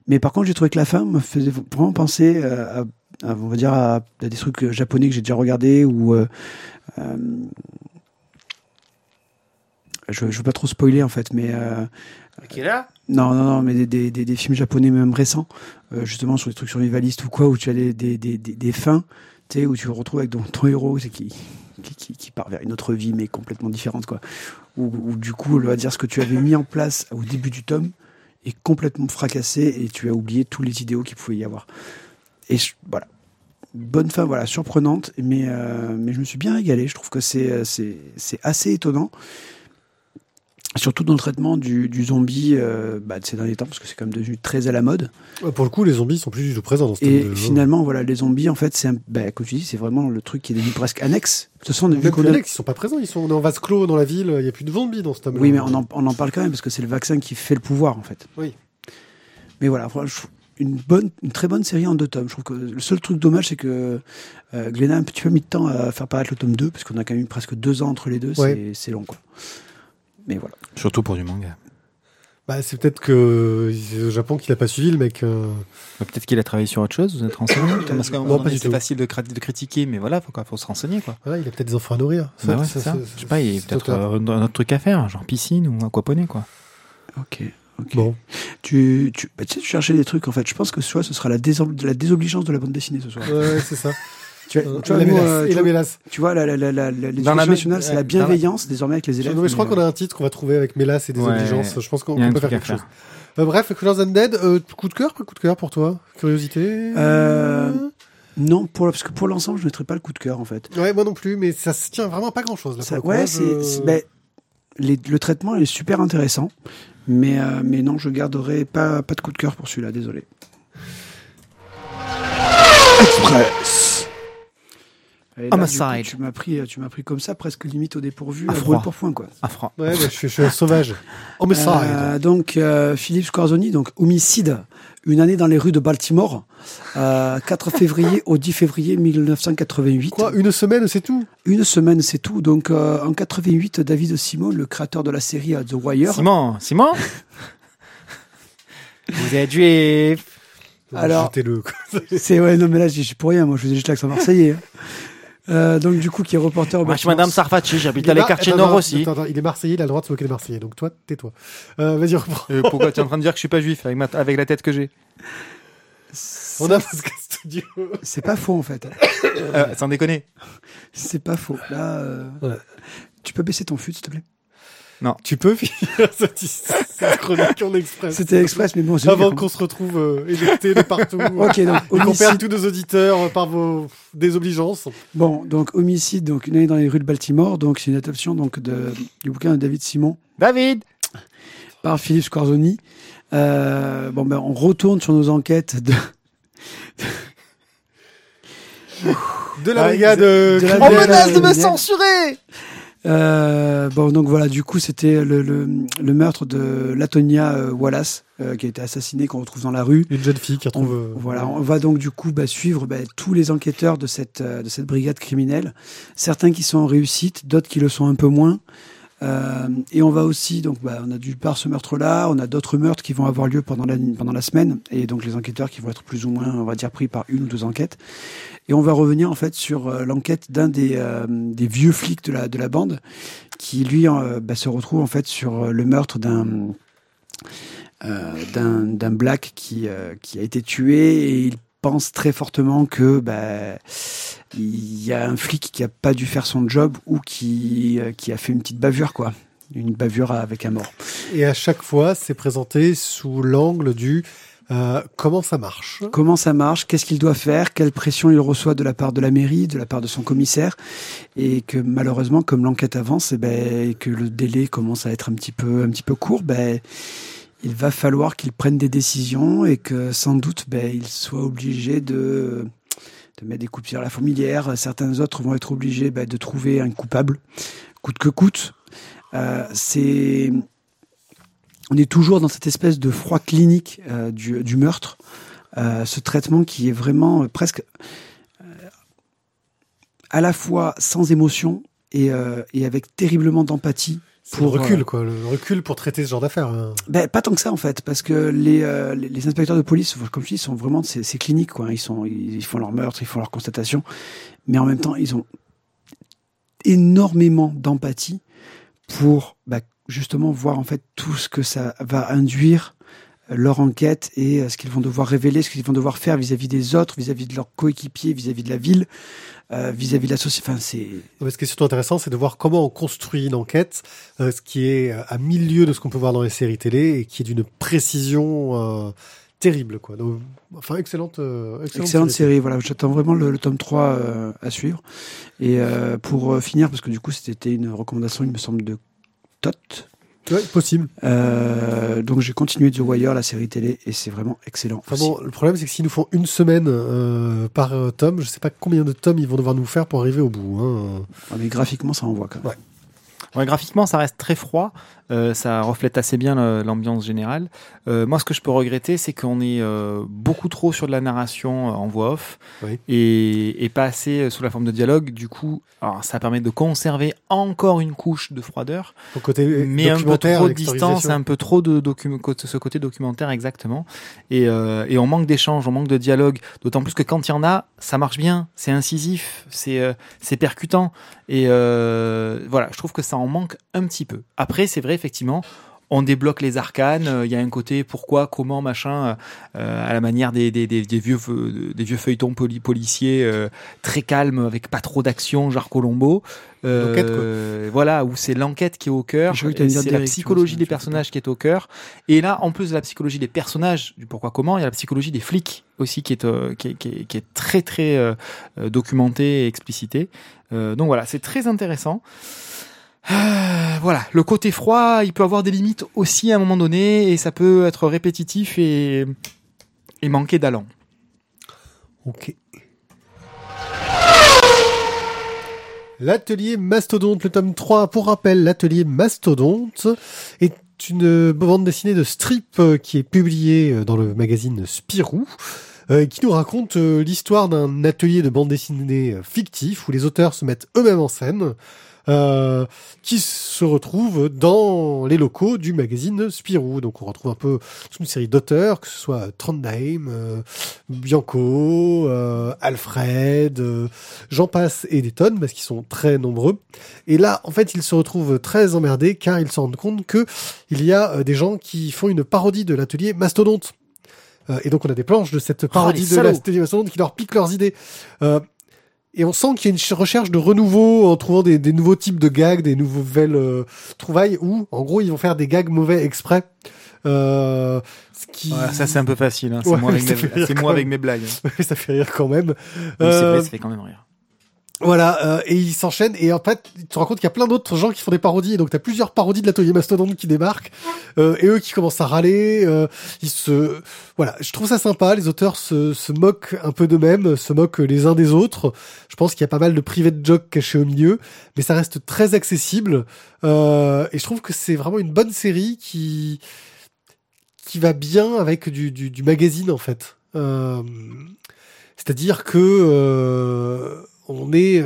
Mais par contre, j'ai trouvé que la fin me faisait vraiment penser euh, à- on va dire, à, à des trucs japonais que j'ai déjà regardés ou. euh, euh, je, je veux pas trop spoiler en fait, mais euh, Qui est là? non, non, non, mais des, des, des, des films japonais même récents, euh, justement sur des trucs survivalistes ou quoi, où tu as des, des, fins, tu sais, où tu te retrouves avec ton, ton héros qui, qui, qui, qui part vers une autre vie, mais complètement différente, quoi. Où, où, du coup, on va dire ce que tu avais mis en place au début du tome est complètement fracassé et tu as oublié tous les idéaux qu'il pouvait y avoir. Et je- voilà. Bonne fin, voilà, surprenante, mais, euh, mais je me suis bien régalé. Je trouve que c'est, euh, c'est, c'est assez étonnant. surtout dans le traitement du, du zombie euh, bah, de ces derniers temps, parce que c'est quand même devenu très à la mode. Ouais, Pour le coup, les zombies sont plus du tout présents dans ce Et de- finalement, voilà, les zombies, en fait, c'est un, bah, comme tu dis, c'est vraiment le truc qui est devenu presque annexe. De toute façon, vu qu'on a- ils sont pas présents, ils sont en vase clos dans la ville, il y a plus de zombies dans ce tome Oui, mais on en, on en parle quand même parce que c'est le vaccin qui fait le pouvoir, en fait. Oui. Mais voilà, je une bonne, une très bonne série en deux tomes. Je trouve que le seul truc dommage, c'est que euh, Glénat a un petit peu mis de temps à faire paraître le tome 2, parce qu'on a quand même eu presque deux ans entre les deux. Ouais. C'est, c'est long, quoi. Mais voilà. Surtout pour du manga. Bah, c'est peut-être que c'est au Japon qu'il a pas suivi le mec. euh. Bah, Peut-être qu'il a travaillé sur autre chose, vous êtes renseigné <coughs> Parce qu'à c'est facile de, critiquer, mais voilà, faut, quoi, faut se renseigner, quoi. Voilà, il a peut-être des enfants à nourrir. Bah ouais, ça, c'est ça. ça, Je sais pas, il y a peut-être un autre truc à faire, genre piscine ou aquaponie, quoi. Ok. ok. Bon, Tu, tu, bah, tu sais, tu cherchais des trucs, en fait. Je pense que ce soir, ce sera la, désom- la désobligeance de la bande dessinée ce soir. ouais, c'est ça. <laughs> tu, vois, Euh, tu vois, la nous, mélasse. euh, et tu la vois- mélasse. tu vois, la, la, la, la, la- Dans l'éducation la mé- nationale, c'est la bienveillance désormais avec les élèves. Non, mais je crois qu'on a un titre qu'on va trouver avec Mélas et Ouais. obligeances. Je pense qu'on peut faire quelque chose. Euh, bref, Colors Undead, euh, coup de cœur, coup de cœur pour toi? Curiosité? Euh, Non, pour, parce que pour l'ensemble, je ne mettrais pas le coup de cœur, en fait. Ouais, moi non plus, mais ça se tient vraiment à pas grand chose. Là, Ça- ouais, hein, c'est, je- c'est- ben, le traitement est super intéressant, mais, euh, mais non, je garderai pas, pas de coup de cœur pour celui-là, désolé. Express Et là, Homicide. coup, Tu m'as pris, tu m'as pris comme ça, presque limite au dépourvu, À à froid. pour point, quoi. À froid. Ouais, bah, je, suis- je suis un sauvage. Homicide. Euh, donc, euh, Philippe Scorzoni, donc Homicide, une année dans les rues de Baltimore, euh, 4 <laughs> février au 10 février 1988. Quoi, une semaine, c'est tout? Une semaine, c'est tout. Donc, euh, en 88, David Simon, le créateur de la série euh, The Wire, Simon, Simon? <laughs> Vous êtes juif Alors- Jetez-le. quoi. c'est ouais, non mais là, je suis pour rien. Moi, je faisais juste l'accent marseillais. hein. Euh, donc, du coup, qui est reporter au Moi, je suis Baltimore- Madame Sarfati, j'habite dans les quartiers nord aussi. attends, attends, il est Marseillais, il a le droit de se moquer des Marseillais. Donc toi, tais-toi. Euh, Vas-y, reprends. Euh, pourquoi tu es en train de dire que je suis pas juif avec, ma- avec la tête que j'ai? On a Podcast Studio. C'est pas faux, en fait. euh, Sans déconner. C'est pas faux. Là, euh, Ouais. tu peux baisser ton fut, s'il te plaît? Tu peux finir <laughs> cette, cette chronique en express. C'était express, mais bon, Avant qu'on se retrouve euh, éjectés de partout. <laughs> Ok, donc Et qu'on homicide. perde tous nos auditeurs euh, par vos désobligeances. Bon, donc homicide, donc une année dans les rues de Baltimore. Donc c'est une adaptation donc de, du bouquin de David Simon David par Philippe Scorzoni. Euh, bon, ben on retourne sur nos enquêtes de. De la Ah, brigade. de- euh, de la On criminelle. brigade- menace de me censurer Euh, bon, donc voilà, du coup, c'était le, le, le meurtre de Latonia euh, Wallace, euh, qui a été assassinée, qu'on retrouve dans la rue. Une jeune fille qui retrouve. euh, voilà, on va donc du coup bah, suivre bah, tous les enquêteurs de cette, de cette brigade criminelle. Certains qui sont en réussite, d'autres qui le sont un peu moins. Euh, et on va aussi, donc, bah, on a d'une part ce meurtre-là, on a d'autres meurtres qui vont avoir lieu pendant la, pendant la semaine, et donc les enquêteurs qui vont être plus ou moins, on va dire, pris par une ou deux enquêtes. Et on va revenir en fait sur euh, l'enquête d'un des, euh, des vieux flics de la, de la bande, qui lui bah, se retrouve en fait sur le meurtre d'un d'un black qui, qui a été tué et il pense très fortement que bah, il y a un flic qui a pas dû faire son job ou qui, euh, qui a fait une petite bavure quoi une bavure avec un mort. Et à chaque fois, c'est présenté sous l'angle du euh, comment ça marche? Comment ça marche? Qu'est-ce qu'il doit faire? Quelle pression il reçoit de la part de la mairie, de la part de son commissaire? Et que malheureusement, comme l'enquête avance, et, ben, et que le délai commence à être un petit peu, un petit peu court, ben, il va falloir qu'il prenne des décisions et que sans doute, ben, il soit obligé de, mettre des coups sur la fourmilière. Certains autres vont être obligés ben, de trouver un coupable, coûte que coûte. Euh, c'est on est toujours dans cette espèce de froid clinique euh, du, meurtre, euh, ce traitement qui est vraiment presque à la fois sans émotion et avec terriblement d'empathie. C'est le Pour, recul, quoi. Le recul pour traiter ce genre d'affaires. hein. Ben, pas tant que ça en fait, parce que les, euh, les, les inspecteurs de police, comme je dis, sont vraiment c'est clinique quoi. Ils sont ils, ils font leur meurtre, ils font leur constatation, mais en même temps ils ont énormément d'empathie pour bah, justement voir en fait tout ce que ça va induire leur enquête et euh, ce qu'ils vont devoir révéler, ce qu'ils vont devoir faire vis-à-vis des autres, vis-à-vis de leurs coéquipiers, vis-à-vis de la ville, euh, vis-à-vis de la société. Enfin, c'est ce qui est surtout intéressant, c'est de voir comment on construit une enquête, euh, ce qui est à milieu de ce qu'on peut voir dans les séries télé et qui est d'une précision euh, terrible, quoi. Donc, enfin, excellente, excellente, excellente série. Voilà, j'attends vraiment le, le tome 3 euh, à suivre. Et pour finir, parce que du coup c'était une recommandation, il me semble, de Tot. Ouais, possible. Euh, donc j'ai continué The Wire, la série télé, et c'est vraiment excellent. Enfin bon, le problème, c'est que s'ils nous font une semaine euh, par euh, tome, je sais pas combien de tomes ils vont devoir nous faire pour arriver au bout. Hein. Ah, mais graphiquement, ça envoie quand même. Ouais. Ouais, graphiquement, ça reste très froid. Euh, ça reflète assez bien l'ambiance générale. Euh, moi, ce que je peux regretter, c'est qu'on est euh, beaucoup trop sur de la narration en voix off Oui. et, et pas assez sous la forme de dialogue. Du coup, alors, ça permet de conserver encore une couche de froideur, Au côté mais un peu trop de distance, un peu trop de ce côté documentaire exactement. Et, et on manque d'échange, on manque de dialogue. D'autant plus que quand il y en a, ça marche bien, c'est incisif, c'est percutant. Et voilà, je trouve que ça en manque un petit peu. Après, c'est vrai effectivement. On débloque les arcanes. euh, Il y a un côté pourquoi, comment, machin, euh, à la manière des, des, des, des vieux des vieux feuilletons poli- policiers euh, très calmes avec pas trop d'action, genre Colombo. Euh, voilà, où c'est l'enquête qui est au cœur. C'est la psychologie des personnages qui est au cœur. Et là, en plus de la psychologie des personnages, du pourquoi comment, il y a la psychologie des flics aussi qui est, euh, qui est, qui est, qui est très très euh, euh, documentée et explicitée. Euh, donc voilà, c'est très intéressant. Euh, voilà, le côté froid, il peut avoir des limites aussi à un moment donné, et ça peut être répétitif et, manquer d'allant. Ok. L'atelier Mastodonte, le tome 3. Pour rappel, l'atelier Mastodonte est une bande dessinée de strip euh, qui est publiée euh, dans le magazine Spirou, euh, qui nous raconte euh, l'histoire d'un atelier de bande dessinée euh, fictif où les auteurs se mettent eux-mêmes en scène, euh, qui se retrouvent dans les locaux du magazine Spirou. Donc on retrouve un peu toute une série d'auteurs, que ce soit Trondheim, euh, Bianco, euh, Alfred, euh, j'en passe et des tonnes parce qu'ils sont très nombreux. Et là, en fait, ils se retrouvent très emmerdés car ils se rendent compte que il y a euh, des gens qui font une parodie de l'atelier Mastodonte. Euh, et donc on a des planches de cette parodie les de l'atelier Mastodonte qui leur piquent leurs idées. Euh, et on sent qu'il y a une ch- recherche de renouveau en trouvant des, des nouveaux types de gags, des nouvelles euh, trouvailles où, en gros, ils vont faire des gags mauvais exprès. Euh, ce qui... Ça c'est un peu facile. hein. C'est Ouais, moi, <laughs> avec, mes, avec blagues. hein. <laughs> ça fait rire quand même. Oui, c'est Euh, vrai, ça fait quand même rire. Voilà, euh, et ils s'enchaînent, et en fait, tu te rends compte qu'il y a plein d'autres gens qui font des parodies, et donc t'as plusieurs parodies de l'atelier Mastodonte qui débarquent, euh, et eux qui commencent à râler, euh, ils se... Voilà, je trouve ça sympa, les auteurs se, se moquent un peu d'eux-mêmes, se moquent les uns des autres, je pense qu'il y a pas mal de private jokes cachés au milieu, mais ça reste très accessible, euh, et je trouve que c'est vraiment une bonne série qui qui va bien avec du, du, du magazine, en fait. Euh, c'est-à-dire que euh, on est.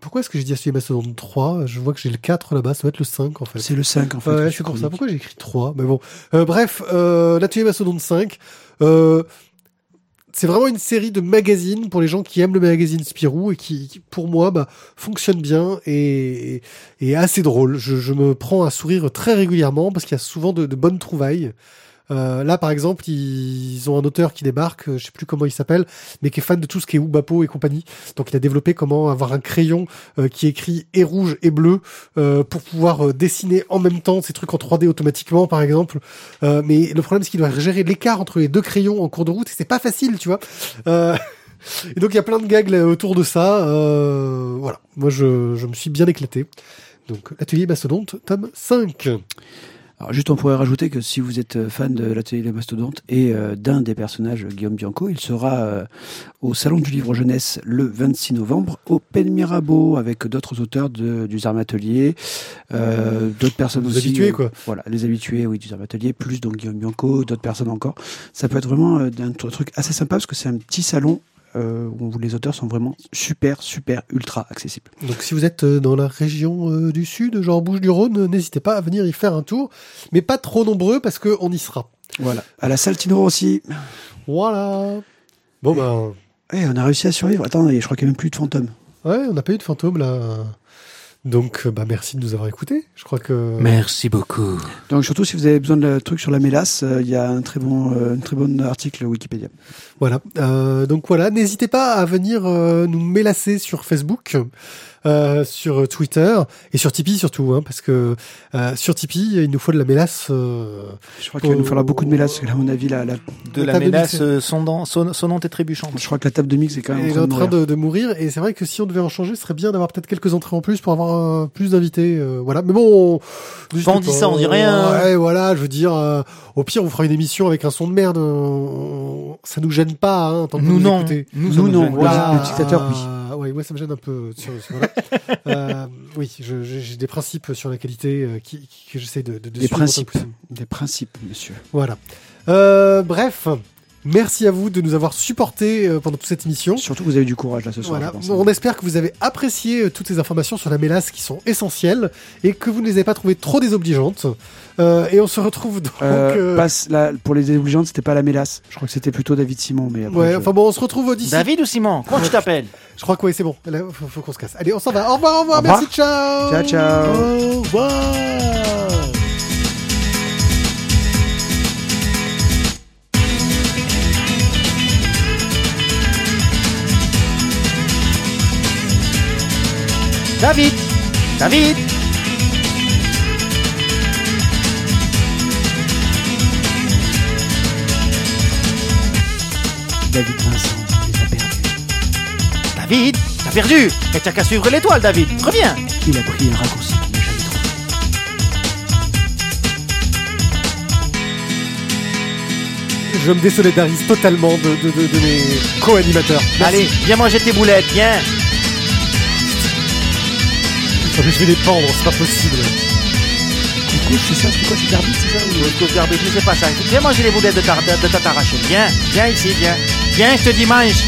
Pourquoi est-ce que j'ai dit Atelier Mastodonte 3 Je vois que j'ai le 4 là-bas, ça doit être le 5 en fait. C'est le 5 en fait. Ouais, c'est tu pour ça. Pourquoi j'ai écrit 3 Mais bon. Euh, bref, euh, l'atelier Mastodonte 5. Euh, c'est vraiment une série de magazines pour les gens qui aiment le magazine Spirou et qui, qui, pour moi, bah, fonctionne bien et, et assez drôle. Je, je me prends à sourire très régulièrement parce qu'il y a souvent de, de bonnes trouvailles. Euh, là, par exemple, ils ont un auteur qui débarque, euh, je sais plus comment il s'appelle, mais qui est fan de tout ce qui est Oubapo et compagnie. Donc, il a développé comment avoir un crayon euh, qui écrit et rouge et bleu euh, pour pouvoir euh, dessiner en même temps ces trucs en 3D automatiquement, par exemple. Mais le problème, c'est qu'il doit gérer l'écart entre les deux crayons en cours de route et c'est pas facile, tu vois. <laughs> Et donc, il y a plein de gags autour de ça. Voilà. Moi, je, je me suis bien éclaté. Donc, l'atelier Mastodonte, tome 5. Alors juste on pourrait rajouter que si vous êtes fan de l'atelier des mastodontes et euh, d'un des personnages Guillaume Bianco, il sera euh, au salon du livre jeunesse le 26 novembre au Pen Mirabeau avec d'autres auteurs de, du Zarm Atelier, euh, d'autres personnes Les aussi. habitués, euh, quoi. Voilà, les habitués, oui, du Zarm Atelier, plus donc Guillaume Bianco, d'autres personnes encore. Ça peut être vraiment euh, un tr- truc assez sympa parce que c'est un petit salon euh, où les auteurs sont vraiment super, super, ultra accessibles. Donc si vous êtes euh, dans la région euh, du sud, genre Bouches-du-Rhône, euh, n'hésitez pas à venir y faire un tour, mais pas trop nombreux parce que on y sera. Voilà. À la Saltino aussi. Voilà. Bon ben, Eh, on a réussi à survivre. Attends, je crois qu'il n'y a même plus de fantômes. ouais, on n'a pas eu de fantôme là. Donc bah merci de nous avoir écoutés. Je crois que Merci beaucoup. Donc surtout si vous avez besoin de trucs sur la mélasse, euh, il y a un très bon, euh, un très bon article Wikipédia. Voilà. Euh, donc voilà, n'hésitez pas à venir euh, nous mélasser sur Facebook. euh, sur Twitter et sur Tipeee surtout, hein, parce que euh, sur Tipeee, il nous faut de la mélasse. euh, Je crois qu'il va nous falloir beaucoup de mélasse, parce que là, à mon avis, la, la- De La la table de mélasse mix. euh, sondant- son- sonnante et trébuchante. je crois que la table de mix est quand même est en train de mourir. de, de mourir et c'est vrai que si on devait en changer, ce serait bien d'avoir peut-être quelques entrées en plus pour avoir euh, plus d'invités. euh, voilà, mais bon, on, on dit ça, on dit rien. Ouais, voilà, je veux dire, euh, au pire, on fera une émission avec un son de merde. on- ça nous gêne pas, hein, tant que Nous vous non. écoutez. Nous, Nous, non. Voilà. le dictateur, oui. Euh, ouais, moi ça me gêne un peu. Sur, sur- voilà. <laughs> Euh, oui, j'ai des principes sur la qualité euh, qui, qui- que j'essaie de, de, de Des suivre principes. Des principes, monsieur. Voilà. Euh, bref, merci à vous de nous avoir supportés euh, pendant toute cette émission. Surtout que vous avez du courage, là, ce soir. Voilà. je pense. On espère que vous avez apprécié euh, toutes ces informations sur la mélasse qui sont essentielles et que vous ne les avez pas trouvées trop désobligeantes. Euh, et on se retrouve donc. Euh, euh, passe, là, pour les désobligeantes, c'était pas la mélasse. Je crois que c'était plutôt David Simon. Mais après, Ouais, je- enfin bon, on se retrouve d'ici. David ou Simon? Comment tu t'appelles? <laughs> Je crois que ouais, c'est bon. Là, faut, faut qu'on se casse. Allez, on s'en va. Au revoir, au revoir. Au revoir. Merci, ciao. Ciao, ciao. Au revoir. David David David Vincent, il a perdus. David T'as perdu Mais t'as qu'à suivre l'étoile, David Reviens Il a pris un raccourci qu'il n'a jamais trouvé. Je me désolidarise totalement de, de, de, de mes co-animateurs. Merci. Allez, viens manger tes boulettes, viens Oh, mais je vais les pendre, c'est pas possible. Du coup, c'est ça, c'est quoi, c'est l'arbitre, c'est ça ou- Écoute, Garbage, je sais pas ça. Viens manger les boulettes de ta, de, de viens ici, viens. Viens, je te dis mange